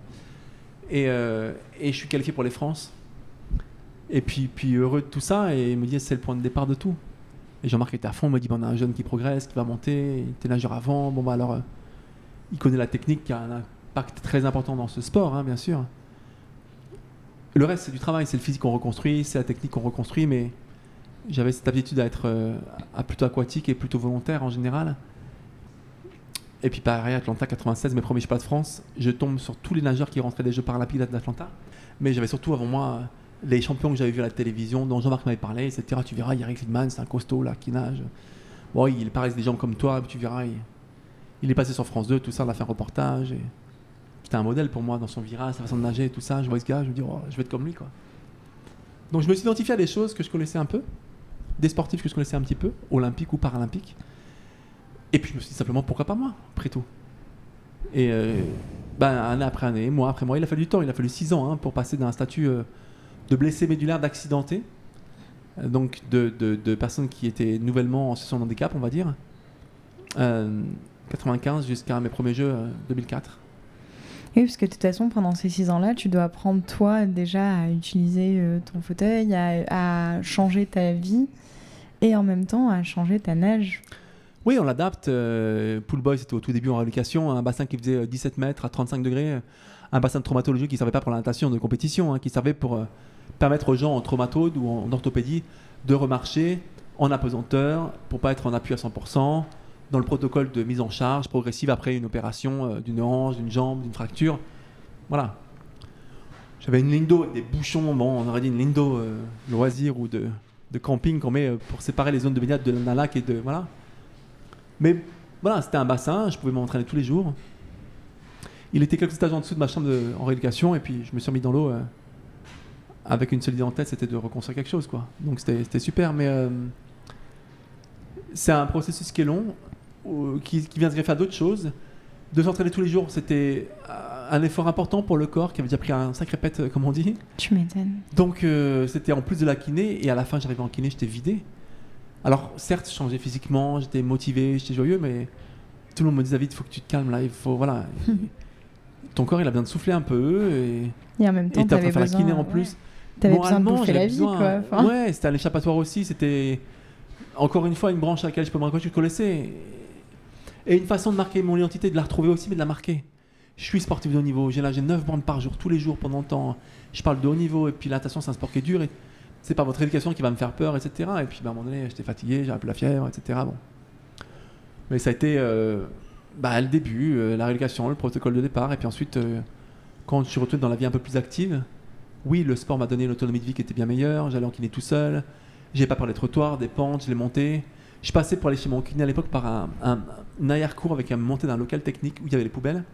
Et, euh, et je suis qualifié pour les France. Et puis, heureux de tout ça, et il me dit c'est le point de départ de tout. Et Jean-Marc était à fond, il me dit on a un jeune qui progresse, qui va monter, il était nageur avant, bon bah alors, euh, il connaît la technique qui a un impact très important dans ce sport, hein, bien sûr. Le reste, c'est du travail, c'est le physique qu'on reconstruit, c'est la technique qu'on reconstruit, mais j'avais cette habitude à être euh, à plutôt aquatique et plutôt volontaire en général. Et puis pareil, Atlanta 96, mes premiers Jeux de France, je tombe sur tous les nageurs qui rentraient des Jeux paralympiques d'Atlanta. Mais j'avais surtout avant moi les champions que j'avais vus à la télévision, dont Jean-Marc m'avait parlé, etc. Tu verras, Yannick Liedman, c'est un costaud là qui nage. Bon, il paraît des gens comme toi, tu verras, il, il est passé sur France 2, tout ça, on a fait un reportage. C'était un modèle pour moi dans son virage, sa façon de nager, tout ça. Je vois ce gars, je me dis, oh, je vais être comme lui, quoi. Donc je me suis identifié à des choses que je connaissais un peu, des sportifs que je connaissais un petit peu, olympiques ou paralympiques. Et puis je me suis dit simplement, pourquoi pas moi, après tout? Et euh, ben, année après année, mois après mois, il a fallu du temps, il a fallu six ans hein, pour passer d'un statut euh, de blessé médulaire, d'accidenté, euh, donc de, de, personnes qui étaient nouvellement en situation de handicap, on va dire, 95 jusqu'à mes premiers jeux 2004. Oui, parce que de toute façon, pendant ces six ans-là, tu dois apprendre, toi, déjà, à utiliser ton fauteuil, à, changer ta vie et en même temps à changer ta nage. Oui, on l'adapte. Euh, Pool Boy, c'était au tout début en rééducation, un bassin qui faisait 17 mètres à 35 degrés, un bassin de traumatologie qui ne servait pas pour la natation de compétition, hein, qui servait pour euh, permettre aux gens en traumatode ou en orthopédie de remarcher en apesanteur pour pas être en appui à 100%, dans le protocole de mise en charge progressive après une opération euh, d'une hanche, d'une jambe, d'une fracture. Voilà. J'avais une ligne d'eau avec des bouchons, bon, on aurait dit une ligne d'eau euh, loisir ou de, de camping qu'on met pour séparer les zones de baignade d'un lac et de. Voilà. Mais voilà, c'était un bassin, je pouvais m'entraîner tous les jours. Il était quelques étages en dessous de ma chambre de, en rééducation, et puis je me suis remis dans l'eau euh, avec une seule idée en tête, c'était de reconstruire quelque chose. Quoi. Donc c'était super, mais euh, c'est un processus qui est long, euh, qui, qui, vient se greffer à d'autres choses. De s'entraîner tous les jours, c'était un effort important pour le corps qui avait déjà pris un sacré pète, comme on dit. Tu m'étonnes. Donc c'était en plus de la kiné, et à la fin j'arrivais en kiné, j'étais vidé. Alors, certes, je changeais physiquement, j'étais motivé, j'étais joyeux, mais tout le monde me disait David, il faut que tu te calmes là, il faut. Voilà. Ton corps, il a besoin de souffler un peu. Et, et en même temps, tu besoin faire la kiné en plus. T'avais besoin de bouffer la vie, besoin, quoi. Enfin... Ouais, c'était un échappatoire aussi. C'était encore une fois une branche à laquelle je peux me raccrocher, je connaissais. Et une façon de marquer mon identité, de la retrouver aussi, mais de la marquer. Je suis sportif de haut niveau. J'ai nagé 9 bandes par jour, tous les jours, pendant le temps. Je parle de haut niveau. Et puis la natation, c'est un sport qui est dur. Et c'est pas votre éducation qui va me faire peur, etc. Et puis bah, à un moment donné, j'étais fatigué, j'avais un la fièvre, etc. Bon. Mais ça a été euh, bah, le début, euh, la rééducation, le protocole de départ. Et puis ensuite, euh, quand je suis retourné dans la vie un peu plus active, oui, le sport m'a donné une autonomie de vie qui était bien meilleure. J'allais en kiné tout seul. J'ai pas peur des trottoirs, des pentes, je les montais. Je passais pour aller chez mon kiné à l'époque par un, un, arrière-cours avec un montée d'un local technique où il y avait les poubelles,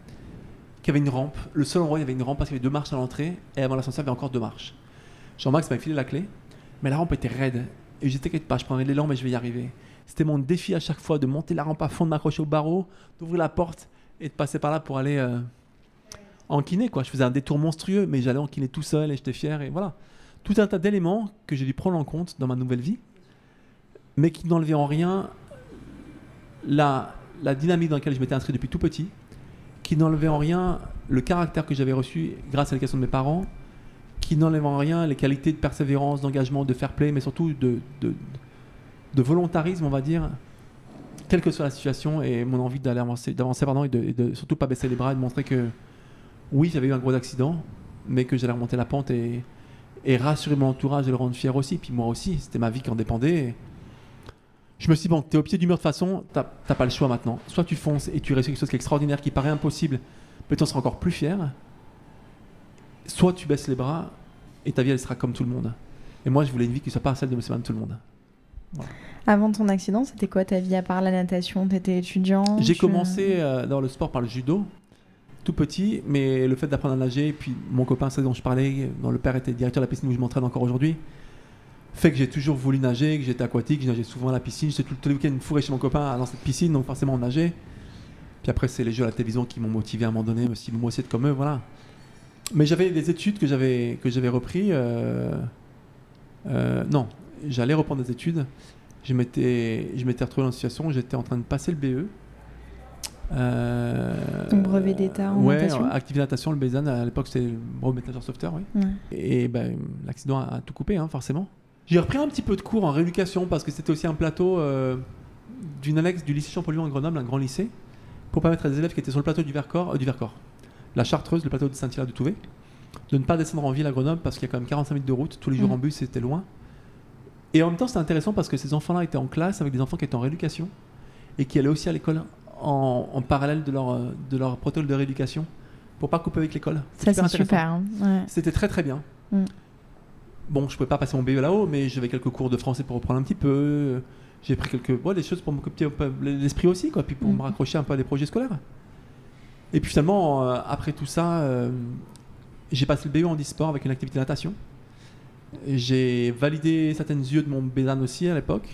qui avait une rampe. Le seul endroit où il y avait une rampe parce qu'il y avait deux marches à l'entrée et avant l'ascenseur, il y avait encore deux marches. Jean-Max m'a filé la clé, mais la rampe était raide. Et je t'inquiète pas, je prendrai l'élan, mais je vais y arriver. C'était mon défi à chaque fois de monter la rampe à fond, de m'accrocher au barreau, d'ouvrir la porte et de passer par là pour aller euh, en kiné. Quoi. Je faisais un détour monstrueux, mais j'allais en kiné tout seul et j'étais fier. Et voilà. Tout un tas d'éléments que j'ai dû prendre en compte dans ma nouvelle vie, mais qui n'enlevaient en rien la, dynamique dans laquelle je m'étais inscrit depuis tout petit, qui n'enlevait en rien le caractère que j'avais reçu grâce à l'éducation de mes parents, qui n'enlève en rien les qualités de persévérance, d'engagement, de fair play, mais surtout de, volontarisme, on va dire, quelle que soit la situation, et mon envie d'aller avancer, d'avancer pardon, et de, et de, surtout pas baisser les bras et de montrer que oui, j'avais eu un gros accident, mais que j'allais remonter la pente et, rassurer mon entourage et le rendre fier aussi. Puis moi aussi, c'était ma vie qui en dépendait. Je me suis dit, bon, t'es au pied du mur de toute façon, t'as pas le choix maintenant. Soit tu fonces et tu réussis quelque chose qui est extraordinaire, qui paraît impossible, mais tu en seras encore plus fier soit tu baisses les bras et ta vie elle sera comme tout le monde. Et moi je voulais une vie qui soit pas celle de monsieur tout le monde. Voilà. Avant ton accident, c'était quoi ta vie à part la natation? T'étais étudiant? J'ai tu... commencé euh, dans le sport par le judo, tout petit, mais le fait d'apprendre à nager, puis mon copain, c'est dont je parlais, dont le père était directeur de la piscine où je m'entraîne encore aujourd'hui, fait que j'ai toujours voulu nager, que j'étais aquatique, je nageais souvent à la piscine. J'étais tout, tous les week-ends fourré chez mon copain dans cette piscine, donc forcément on nageait. Puis après, c'est les jeux à la télévision qui m'ont motivé à un moment donné, aussi, moi aussi être comme eux, voilà. Mais j'avais des études que j'avais que j'avais repris. euh, euh, non, j'allais reprendre des études. Je m'étais je m'étais retrouvé dans une situation où j'étais en train de passer le BE. Euh, brevet d'état en ouais, natation activité natation, le BESAN, à l'époque c'était le brevet nageur sauveteur, oui. Ouais. Et ben, l'accident a, a tout coupé, hein, forcément. J'ai repris un petit peu de cours en rééducation parce que c'était aussi un plateau euh, d'une annexe du lycée Champollion à Grenoble, un grand lycée, pour permettre à des élèves qui étaient sur le plateau du Vercors, euh, du Vercors, la Chartreuse, le plateau de Saint-Hilaire de Touvet, de ne pas descendre en ville à Grenoble parce qu'il y a quand même 45 minutes de route, tous les jours Mhm. en bus, c'était loin. Et en même temps, c'était intéressant parce que ces enfants-là étaient en classe avec des enfants qui étaient en rééducation et qui allaient aussi à l'école en, en parallèle de leur, euh, de leur protocole de rééducation pour pas couper avec l'école. Ça, c'est super. hein. Ouais. C'était très très bien. Mm. Bon, je pouvais pas passer mon BE là-haut, mais j'avais quelques cours de français pour reprendre un petit peu. J'ai pris quelques bon, des choses pour m'occuper un peu l'esprit aussi, quoi, puis pour me raccrocher un peu à des projets scolaires. Et puis finalement, euh, après tout ça, euh, j'ai passé le BE en e-sport avec une activité de natation. J'ai validé certaines yeux de mon BESAN aussi à l'époque.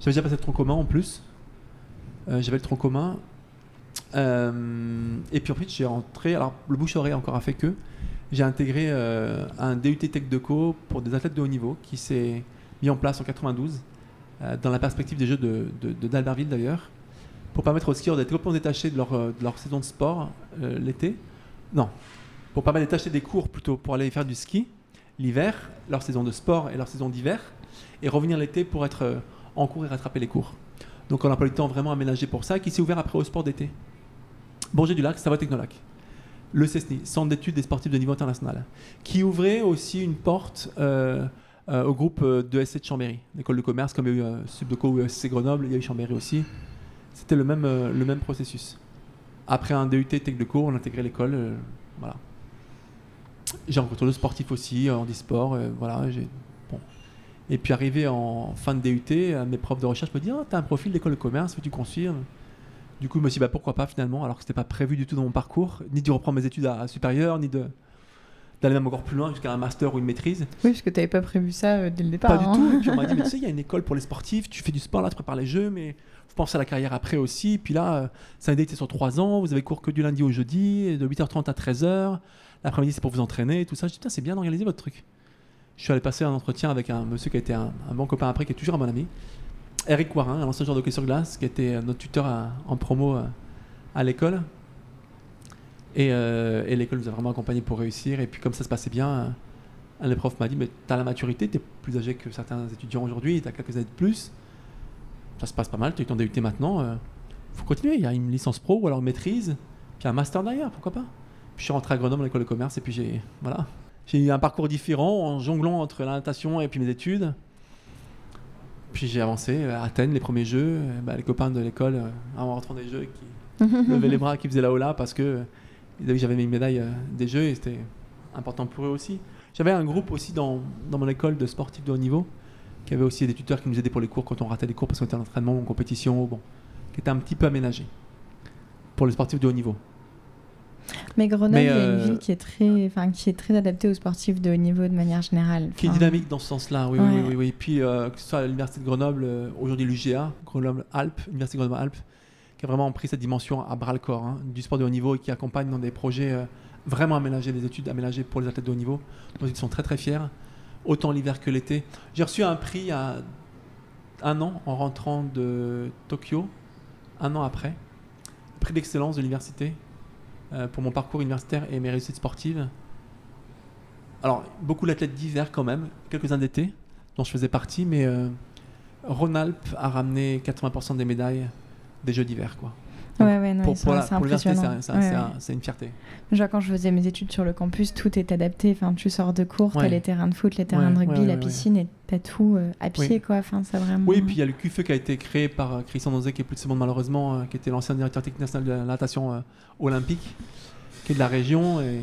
J'avais déjà passé le tronc commun en plus. Euh, J'avais le tronc commun. Et puis ensuite, j'ai rentré. Alors, le bouche-oreille encore a fait que j'ai intégré euh, un DUT Tech de Co pour des athlètes de haut niveau qui s'est mis en place en 92 euh, dans la perspective des Jeux de, d'Albertville d'ailleurs pour permettre aux skieurs d'être complètement détachés de leur, euh, saison de sport l'été. Non, pour permettre de détacher des cours plutôt pour aller faire du ski l'hiver, leur saison de sport et leur saison d'hiver, et revenir l'été pour être en cours et rattraper les cours. Donc on n'a pas eu le temps vraiment aménagé pour ça, qui s'est ouvert après au sport d'été. Bourget du Lac, Savoie Technolac. Le CESNI, Centre d'études des sportifs de niveau international, qui ouvrait aussi une porte euh, euh, au groupe euh, de SC de Chambéry, l'école de commerce, comme il y a eu Subdeco ou SC Grenoble, il y a eu Chambéry aussi. C'était le même, le même processus. Après un DUT Tech de cours, on intégrait l'école. voilà. J'ai rencontré le sportif aussi, en e-sport. voilà, j'ai-. Et puis arrivé en fin de DUT, mes profs de recherche me disent oh, T'as un profil d'école de commerce, veux-tu construire? Du coup, je me suis dit bah, Pourquoi pas finalement Alors que c'était pas prévu du tout dans mon parcours, ni de reprendre mes études à, à supérieures, ni de d'aller même encore plus loin jusqu'à un master ou une maîtrise. Oui, parce que tu n'avais pas prévu ça euh, dès le départ. Pas hein. du tout. Et puis on m'a dit, mais tu sais, il y a une école pour les sportifs, tu fais du sport là, tu prépares les jeux, mais faut penser à la carrière après aussi. Puis là, euh, c'est un DT sur 3 ans, vous avez cours que du lundi au jeudi, et de 8h30 à 13h. L'après-midi, c'est pour vous entraîner, tout ça. Je dis, putain, c'est bien d'organiser votre truc. Je suis allé passer un entretien avec un monsieur qui a été un, un bon copain après, qui est toujours un bon ami. Eric Warin, un ancien joueur de hockey sur glace, qui était euh, notre tuteur en promo euh, à l'école. Et, euh, et l'école nous a vraiment accompagnés pour réussir. Et puis, comme ça se passait bien, un des profs m'a dit Mais tu as la maturité, tu es plus âgé que certains étudiants aujourd'hui, tu as quelques années de plus. Ça se passe pas mal, tu eu ton DUT maintenant. euh, faut continuer. Il y a une licence pro ou alors maîtrise, puis un master derrière, pourquoi pas. Puis je suis rentré à Grenoble à l'école de commerce et puis j'ai voilà. J'ai eu un parcours différent en jonglant entre la natation et puis mes études. Puis j'ai avancé à Athènes, les premiers jeux. euh, bah, les copains de l'école, euh, en rentrant des jeux, qui levaient les bras, qui faisaient là-haut là parce que euh, ils que j'avais mes médailles euh, des jeux et c'était important pour eux aussi. J'avais un groupe aussi dans, dans mon école de sportifs de haut niveau qui avait aussi des tuteurs qui nous aidaient pour les cours quand on ratait des cours parce qu'on était en entraînement ou en compétition, bon, qui était un petit peu aménagé pour les sportifs de haut niveau. Mais Grenoble, Mais, il y a une euh, ville qui est très, enfin, qui est très adaptée aux sportifs de haut niveau de manière générale. Qui est dynamique dans ce sens-là, oui, oui, Ouais. oui, oui, oui. Puis euh, que ce soit à l'université de Grenoble, euh, aujourd'hui l'UGA, Grenoble Alpes, Université de Grenoble Alpes, qui a vraiment pris cette dimension à bras le corps hein, du sport de haut niveau et qui accompagne dans des projets euh, vraiment aménagés, des études aménagées pour les athlètes de haut niveau. Donc ils sont très très fiers, autant l'hiver que l'été. J'ai reçu un prix a un an en rentrant de Tokyo, un an après, prix d'excellence de l'université euh, pour mon parcours universitaire et mes réussites sportives. Alors, beaucoup d'athlètes d'hiver quand même, quelques-uns d'été, dont je faisais partie, mais euh, Rhône-Alpes a ramené 80% des médailles des Jeux d'hiver. quoi. Ouais, ouais, non, pour pour la- pour c'est Ouais, un- une fierté. Genre quand je faisais mes études sur le campus, tout est adapté. Enfin, tu sors de cours, t'as les terrains de foot, les terrains de rugby, la piscine, et t'as tout euh, à pied, Oui. quoi. Enfin, ça vraiment. Oui, puis il y a le QFE qui a été créé par euh, Christian Nozé, qui est plus de ce monde malheureusement, euh, qui était l'ancien directeur technique national de la natation euh, olympique, qui est de la région et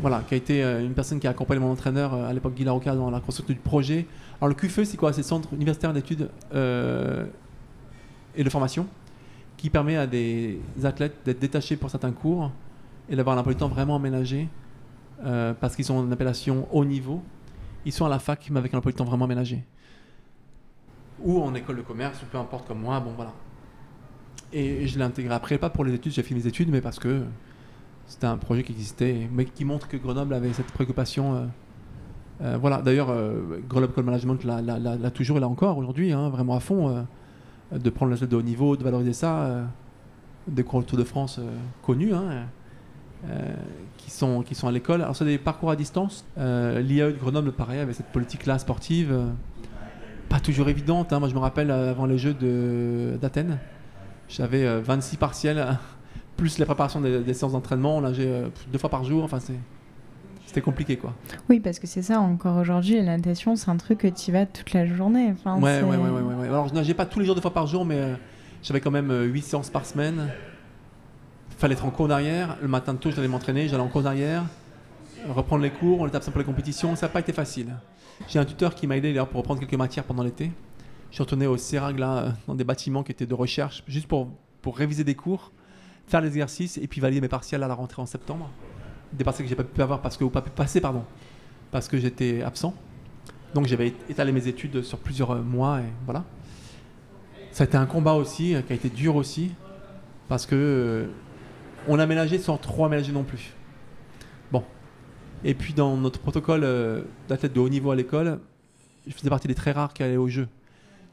voilà, qui a été une personne qui a accompagné mon entraîneur à l'époque Guy Larocca dans la construction du projet. Alors le QFE, c'est quoi? C'est le Centre universitaire d'études euh, et de formation qui permet à des athlètes d'être détachés pour certains cours et d'avoir un emploi du temps vraiment aménagé euh, parce qu'ils sont en appellation haut niveau ils sont à la fac, mais avec un emploi du temps vraiment aménagé. Ou en école de commerce, ou peu importe comme moi, bon voilà. Et je l'ai intégré après, pas pour les études, j'ai fait mes études, mais parce que c'était un projet qui existait, mais qui montre que Grenoble avait cette préoccupation. euh, euh, voilà, d'ailleurs, Grenoble Call Management l'a- l'a l'a- l'a toujours et là encore aujourd'hui, hein, vraiment à fond, de prendre l'athlète de haut niveau, de valoriser ça, euh, des cours Tour de France euh, connus, hein, euh, qui, sont, qui sont à l'école. Alors, c'est des parcours à distance. L'IAE de Grenoble, pareil, avait cette politique-là sportive, pas toujours évidente. hein. Moi, je me rappelle, avant les Jeux de- d'Athènes, j'avais euh, 26 partiels, plus les préparations des, des séances d'entraînement. Nageait euh, deux fois par jour. Enfin, c'est- c'était compliqué, quoi. Oui, parce que c'est ça, encore aujourd'hui, la natation, c'est un truc que tu y vas toute la journée. Enfin, Ouais, ouais, ouais, ouais. Alors, je nageais pas tous les jours, deux fois par jour, mais euh, j'avais quand même 8 séances par semaine. Fallait être en cours d'arrière. Le matin tôt, j'allais m'entraîner, j'allais en cours d'arrière, reprendre les cours, on était absent pour les compétitions. Ça n'a pas été facile. J'ai un tuteur qui m'a aidé d'ailleurs pour reprendre quelques matières pendant l'été. Je suis retourné au CERAG là, euh, dans des bâtiments qui étaient de recherche, juste pour, pour réviser des cours, faire les exercices et puis valider mes partiels à la rentrée en septembre. Des partiels que j'ai pas pu avoir parce que ou pas pu passer, pardon, parce que j'étais absent. Donc j'avais étalé mes études sur plusieurs euh, mois et voilà. Ça a été un combat aussi, euh, qui a été dur aussi, parce que euh, on a ménagé sans trop aménager non plus. Bon. Et puis dans notre protocole d'athlète de haut niveau à l'école, je faisais partie des très rares qui allaient au jeu.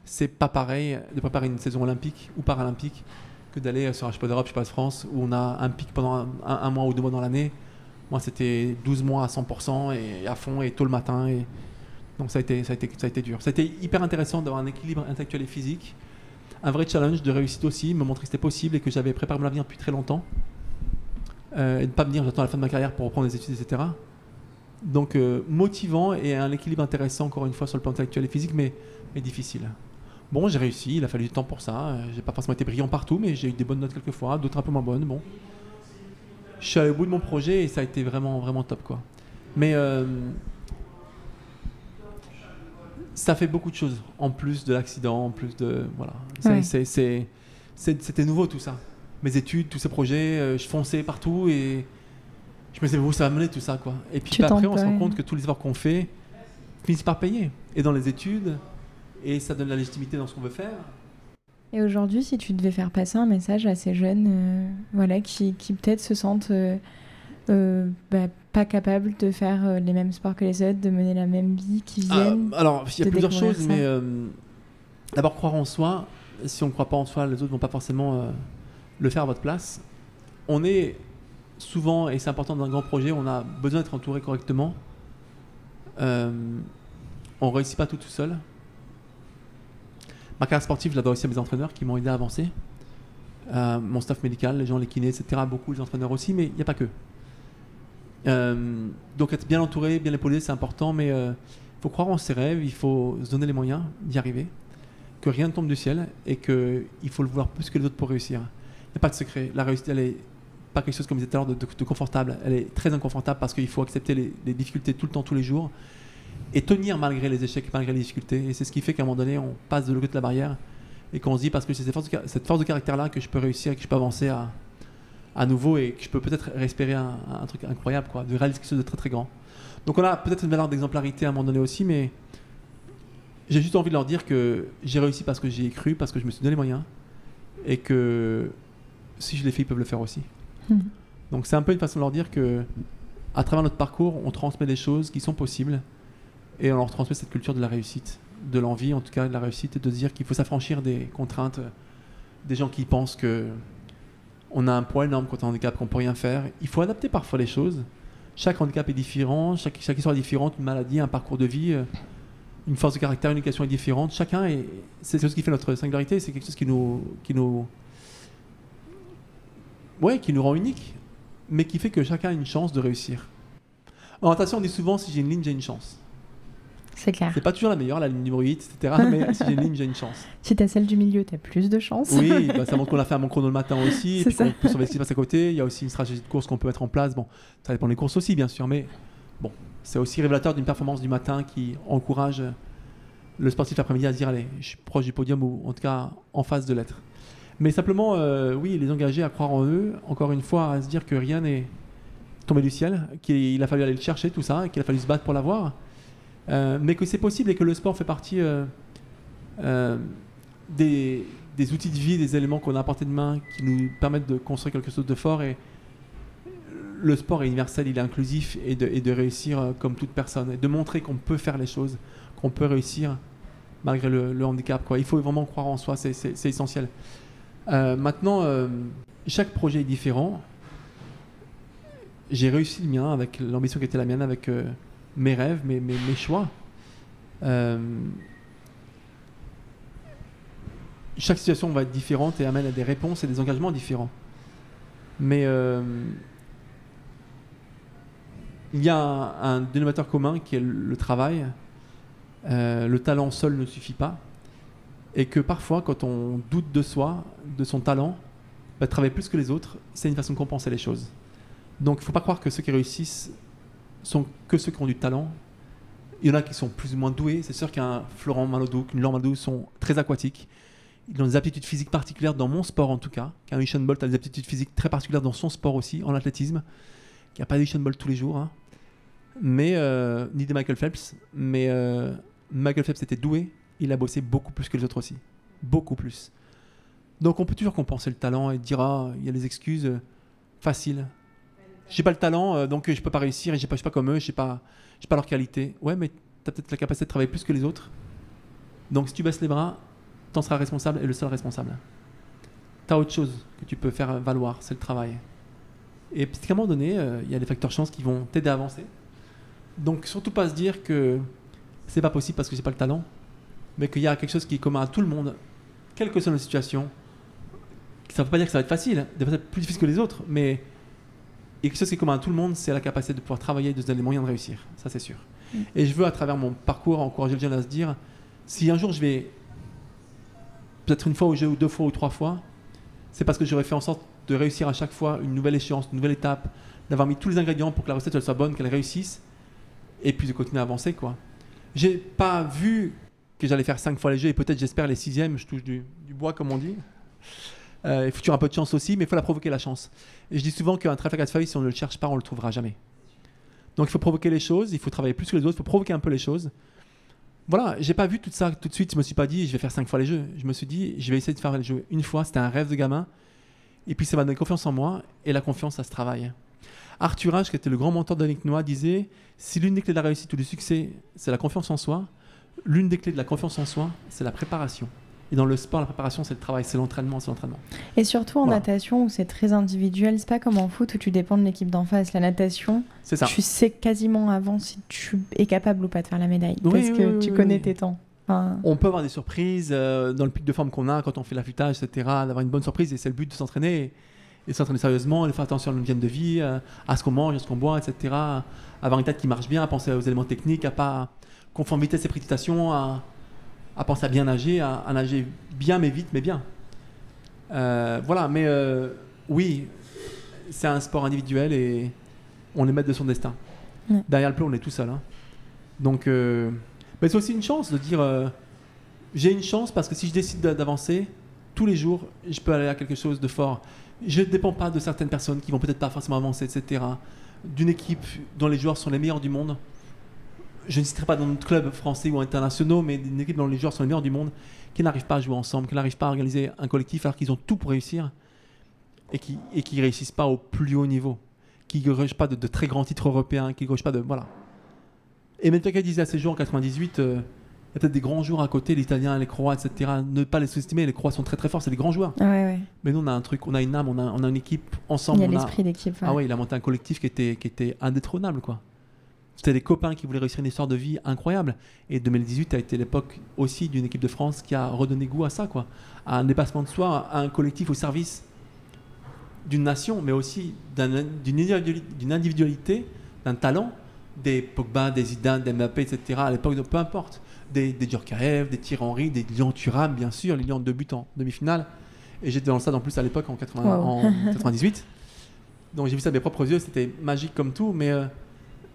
C'est pas pareil de préparer une saison olympique ou paralympique que d'aller sur un championnat d'Europe, championnat de France, où on a un pic pendant un mois ou deux mois dans l'année. Moi, c'était 12 mois à 100% et à fond et tôt le matin. Donc ça a, été, ça, ça a été dur. Été hyper intéressant d'avoir un équilibre intellectuel et physique. Un vrai challenge de réussite aussi, me montrer que c'était possible et que j'avais préparé mon avenir depuis très longtemps. Euh, et de ne pas me dire j'attends la fin de ma carrière pour reprendre des études, etc. Donc euh, motivant et un équilibre intéressant encore une fois sur le plan intellectuel et physique, mais, difficile. Bon, j'ai réussi, il a fallu du temps pour ça. Euh, J'ai pas forcément été brillant partout, mais j'ai eu des bonnes notes quelques fois, d'autres un peu moins bonnes. Bon, je suis allé au bout de mon projet et ça a été vraiment vraiment top quoi. Mais euh, ça fait beaucoup de choses en plus de l'accident, en plus de voilà. Ouais. C'était nouveau tout ça. Mes études, tous ces projets, euh, je fonçais partout et je me disais où ça va mener tout ça quoi. Et puis bah, après on se rend compte que tous les efforts qu'on fait finissent par payer. Et dans les études, et ça donne la légitimité dans ce qu'on veut faire. Et aujourd'hui, si tu devais faire passer un message à ces jeunes euh, voilà, qui, qui peut-être se sentent euh, euh, bah, pas capables de faire les mêmes sports que les autres, de mener la même vie, qui viennent. Ah, alors, il y a plusieurs choses, ça. mais d'abord croire en soi. Si on ne croit pas en soi, les autres vont pas forcément le faire à votre place. On est souvent, et c'est important dans un grand projet, on a besoin d'être entouré correctement. Euh, on ne réussit pas tout tout seul. Ma carrière sportive, je l'adore aussi à mes entraîneurs qui m'ont aidé à avancer. Euh, mon staff médical, les gens, les kinés, etc. Beaucoup les entraîneurs aussi, mais il n'y a pas que. Euh, donc être bien entouré, bien épaulé, c'est important, mais il faut croire en ses rêves, il faut se donner les moyens d'y arriver, que rien ne tombe du ciel et qu'il faut le vouloir plus que les autres pour réussir. Il n'y a pas de secret. La réussite, elle est pas quelque chose, comme je disais tout à l'heure, de, confortable. Elle est très inconfortable parce qu'il faut accepter les difficultés tout le temps, tous les jours, et tenir malgré les échecs, malgré les difficultés. Et c'est ce qui fait qu'à un moment donné, on passe de l'autre côté de la barrière et qu'on se dit, parce que c'est cette force de, caractère-là que je peux réussir que je peux avancer à, à nouveau et que je peux peut-être respirer un, un truc incroyable, quoi, de réaliser quelque chose de très très grand. Donc on a peut-être une valeur d'exemplarité à un moment donné aussi, mais j'ai juste envie de leur dire que j'ai réussi parce que j'y ai cru, parce que je me suis donné les moyens, et que si je l'ai fait, ils peuvent le faire aussi. Mhm. Donc c'est un peu une façon de leur dire que à travers notre parcours, on transmet des choses qui sont possibles, et on leur transmet cette culture de la réussite, de l'envie en tout cas de la réussite, et de dire qu'il faut s'affranchir des contraintes, des gens qui pensent que on a un poids énorme quand on handicap, qu'on peut rien faire. Il faut adapter parfois les choses. Chaque handicap est différent, chaque, chaque histoire est différente, une maladie, un parcours de vie, euh, une force de caractère, une éducation est différente. Chacun est. C'est ce qui fait notre singularité, c'est quelque chose qui nous. Qui nous ouais, qui nous rend unique, mais qui fait que chacun a une chance de réussir. En natation, on dit souvent si j'ai une ligne, j'ai une chance. C'est clair. C'est pas toujours la meilleure, la ligne numéro 8, etc. mais si j'ai une ligne, j'ai une chance. Si t'as celle du milieu, t'as plus de chance. Oui, bah, ça montre qu'on a fait un bon chrono le matin aussi, C'est ça. qu'on peut surveiller ce qui se passe à côté. Il y a aussi une stratégie de course qu'on peut mettre en place. Bon, ça dépend des courses aussi, bien sûr, mais bon, c'est aussi révélateur d'une performance du matin qui encourage le sportif l'après-midi à se dire allez, je suis proche du podium ou en tout cas en phase de l'être. Mais simplement, euh, oui, les engager à croire en eux, encore une fois, à se dire que rien n'est tombé du ciel, qu'il a fallu aller le chercher tout ça, qu'il a fallu se battre pour l'avoir. Euh, mais que c'est possible et que le sport fait partie euh, euh, des, outils de vie, des éléments qu'on a à portée de main qui nous permettent de construire quelque chose de fort. Et le sport est universel, il est inclusif et de, réussir comme toute personne. Et de montrer qu'on peut faire les choses, qu'on peut réussir malgré le, handicap. Il faut vraiment croire en soi, c'est- essentiel. Maintenant, chaque projet est différent. J'ai réussi le mien avec l'ambition qui était la mienne, avec mes rêves, mes, mes, choix. Euh, chaque situation va être différente et amène à des réponses et des engagements différents. Mais euh, il y a un, un dénominateur commun qui est le, le travail. Euh, le talent seul ne suffit pas. Et que parfois, quand on doute de soi, de son talent, bah, travailler plus que les autres, c'est une façon de compenser les choses. Donc il ne faut pas croire que ceux qui réussissent sont que ceux qui ont du talent. Il y en a qui sont plus ou moins doués. C'est sûr qu'un Florent Malodou, qu'une Laure Malodou sont très aquatiques. Ils ont des aptitudes physiques particulières dans mon sport en tout cas. Qu'un Usain Bolt a des aptitudes physiques très particulières dans son sport aussi, en athlétisme. Il n'y a pas d'Usain Bolt tous les jours. hein. Mais, euh, ni de Michael Phelps. Mais euh, Michael Phelps était doué. Il a bossé beaucoup plus que les autres aussi. Beaucoup plus. Donc on peut toujours compenser le talent et dire ah, il y a des excuses euh, faciles. J'ai pas le talent, euh, donc euh, je peux pas réussir et je suis pas comme eux, j'ai pas, j'ai pas leur qualité. Ouais, mais tu as peut-être la capacité de travailler plus que les autres. Donc si tu baisses les bras, t'en seras responsable et le seul responsable. Tu as autre chose que tu peux faire valoir, c'est le travail. Et puis à un moment donné, euh, il y a des facteurs chance qui vont t'aider à avancer. Donc surtout pas se dire que c'est pas possible parce que j'ai pas le talent, mais qu'il y a quelque chose qui est commun à tout le monde, quelle que soit la situation. Ça veut pas dire que ça va être facile, ça va être plus difficile que les autres, mais et quelque chose qui est commun à tout le monde, c'est la capacité de pouvoir travailler et de se donner les moyens de réussir. Ça, c'est sûr. Mm. Et je veux, à travers mon parcours, encourager les gens à se dire si un jour je vais, peut-être une fois ou deux, ou deux fois ou trois fois, c'est parce que j'aurais fait en sorte de réussir à chaque fois une nouvelle échéance, une nouvelle étape, d'avoir mis tous les ingrédients pour que la recette elle soit bonne, qu'elle réussisse, et puis de continuer à avancer. quoi. J'ai pas vu que j'allais faire cinq fois les jeux, et peut-être, j'espère, les sixièmes, je touche du, du bois, comme on dit. Euh, il faut toujours un peu de chance aussi, mais il faut la provoquer la chance. Et je dis souvent qu'un trèfle à si on ne le cherche pas, on ne le trouvera jamais. Donc il faut provoquer les choses, il faut travailler plus que les autres, il faut provoquer un peu les choses. Voilà, j'ai pas vu tout ça tout de suite, je me suis pas dit je vais faire cinq fois les jeux. Je me suis dit je vais essayer de faire les jeux une fois, c'était un rêve de gamin. Et puis ça m'a donné confiance en moi, et la confiance, ça se travaille. Arthur H, qui était le grand mentor d'Annick Noah, disait si l'une des clés de la réussite ou du succès, c'est la confiance en soi, l'une des clés de la confiance en soi, c'est la préparation. Et dans le sport, la préparation, c'est le travail, c'est l'entraînement, c'est l'entraînement. Et surtout en Voilà. natation où c'est très individuel, c'est pas comme en foot où tu dépends de l'équipe d'en face. La natation, ça. tu sais quasiment avant si tu es capable ou pas de faire la médaille Oui, parce oui, que oui, tu connais tes temps. Enfin, On peut avoir des surprises euh, dans le pic de forme qu'on a quand on fait l'affûtage, etc. D'avoir une bonne surprise et c'est le but de s'entraîner et, s'entraîner sérieusement, de faire attention à notre hygiène de vie, euh, à ce qu'on mange, à ce qu'on boit, etc. Avoir une tête qui marche bien, à penser aux éléments techniques, à pas confondre vitesse et précipitation, à, à penser à bien nager, à, à nager bien mais vite mais bien. Euh, voilà, mais euh, oui, c'est un sport individuel et on est maître de son destin. Ouais. Derrière le plot, on est tout seul. hein. Donc, euh, mais c'est aussi une chance de dire j'ai une chance parce que si je décide d'a- d'avancer, tous les jours, je peux aller à quelque chose de fort. Je ne dépends pas de certaines personnes qui vont peut-être pas forcément avancer, etc. D'une équipe dont les joueurs sont les meilleurs du monde. Je ne citerai pas dans notre club français ou internationaux, mais d'une équipe dont les joueurs sont les meilleurs du monde, qui n'arrivent pas à jouer ensemble, qui n'arrivent pas à organiser un collectif alors qu'ils ont tout pour réussir et qui et qui réussissent pas au plus haut niveau, qui ne pas de, de très grands titres européens, qui ne pas de voilà. Et même quelqu'un disait à ces jours en 98, euh, il y a peut-être des grands joueurs à côté, les Italiens, les Croats, etc. Ne pas les sous-estimer, les Croats sont très très forts, c'est des grands joueurs. ouais, ouais. Mais nous, on a un truc, on a une âme, on a, on a une équipe Il ensemble. y a on a- l'esprit d'équipe. Ah ouais, il a monté un collectif qui était, qui était indétrônable, quoi. C'était des copains qui voulaient réussir une histoire de vie incroyable. Et 2018 a été l'époque aussi d'une équipe de France qui a redonné goût à ça, quoi. À un dépassement de soi, à un collectif au service d'une nation, mais aussi d'un- d'une individuali- d'une individualité, d'un talent, des Pogba, des Zidane, des Mbappé, etc. À l'époque, peu importe. Des, des Djorkaeff, des Thierry Henry, des Lyon Thuram, bien sûr, les Lions de but en demi-finale. Et j'étais dans le stade en plus à l'époque, en, 80 Wow. en 98. Donc j'ai vu ça de mes propres yeux, c'était magique comme tout, mais euh,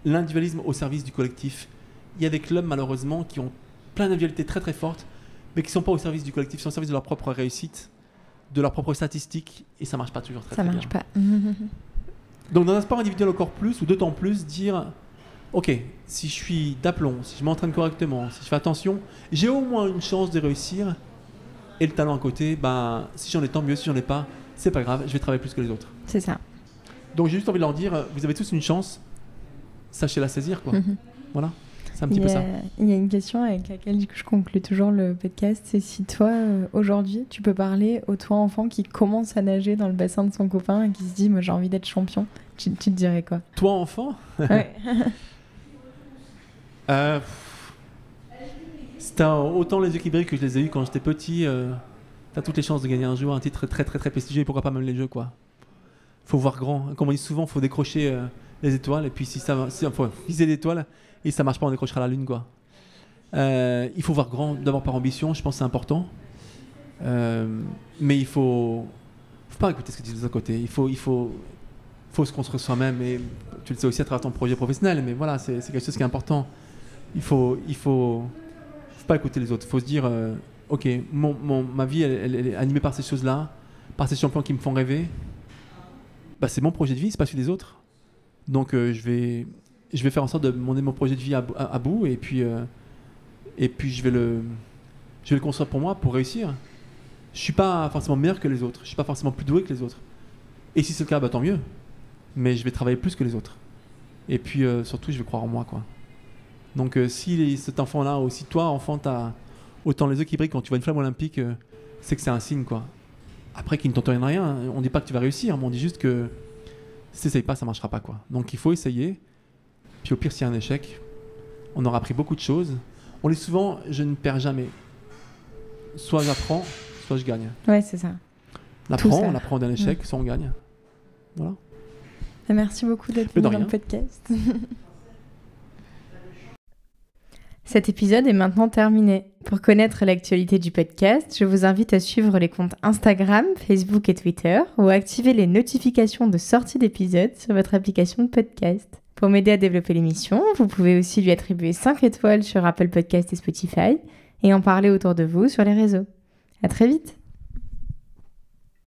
l'individualisme au service du collectif. Il y a des clubs malheureusement qui ont plein d'individualités très très fortes, mais qui ne sont pas au service du collectif, sont au service de leur propre réussite, de leurs propres statistiques, et ça marche pas toujours très, Ça très marche bien. pas. Donc dans un sport individuel encore plus, ou d'autant plus, dire ok, si je suis d'aplomb, si je m'entraîne correctement, si je fais attention, j'ai au moins une chance de réussir. Et le talent à côté, ben, si j'en ai tant mieux, si j'en ai pas, c'est pas grave, je vais travailler plus que les autres. C'est ça. Donc j'ai juste envie de leur dire, vous avez tous une chance, sachez la saisir, quoi. Mhm. Voilà, c'est un petit il, peu y a, ça. il y a une question avec laquelle du coup, je conclue toujours le podcast. C'est si toi, euh, aujourd'hui, tu peux parler au toi enfant qui commence à nager dans le bassin de son copain et qui se dit, moi j'ai envie d'être champion, tu, tu te dirais quoi? Toi, enfant, Ouais. euh, c'était autant les brillent que je les ai eus quand j'étais petit. euh, T'as toutes les chances de gagner un jour, un titre très très très prestigieux, et pourquoi pas même les jeux, quoi. Faut voir grand. Comme on dit souvent, faut décrocher euh, les étoiles, et puis si ça, si, faut viser l'étoile, et ça marche pas, on décrochera la lune, quoi. Euh, il faut voir grand, d'abord par ambition, je pense que c'est important. Euh, mais il faut, faut pas écouter ce que disent les autres côté. Il faut, il faut, faut se construire soi-même, et tu le sais aussi à travers ton projet professionnel. Mais voilà, c'est quelque chose qui est important. Il faut, il faut, faut pas écouter les autres. Il faut se dire, euh, ok, ma vie, elle est animée par ces choses-là, par ces champions qui me font rêver. Bah, c'est mon projet de vie, c'est pas celui des autres. Donc euh, je vais, je vais faire en sorte de mener mon projet de vie à, bou- à- à bout, et puis, euh, et puis je vais le, je vais le construire pour moi, pour réussir. Je suis pas forcément meilleur que les autres. Je suis pas forcément plus doué que les autres. Et si c'est le cas, bah, tant mieux. Mais je vais travailler plus que les autres. Et puis euh, surtout, je vais croire en moi, quoi. Donc si cet enfant-là, ou si toi, enfant, t'as autant les yeux qui brillent quand tu vois une flamme olympique, c'est que c'est un signe, quoi. Après, qu'il ne t'entend rien, on dit pas que tu vas réussir, mais on dit juste que si t'essayes pas, ça marchera pas, quoi. Donc il faut essayer. Puis au pire, s'il y a un échec, on aura appris beaucoup de choses. On dit souvent, je ne perds jamais. Soit j'apprends, soit je gagne. Ouais, c'est ça. On apprend, on apprend d'un échec, soit on gagne. Voilà. Merci beaucoup d'être venu dans le podcast. Cet épisode est maintenant terminé. Pour connaître l'actualité du podcast, je vous invite à suivre les comptes Instagram, Facebook et Twitter ou à activer les notifications de sortie d'épisodes sur votre application de podcast. Pour m'aider à développer l'émission, vous pouvez aussi lui attribuer 5 étoiles sur Apple Podcast et Spotify et en parler autour de vous sur les réseaux. À très vite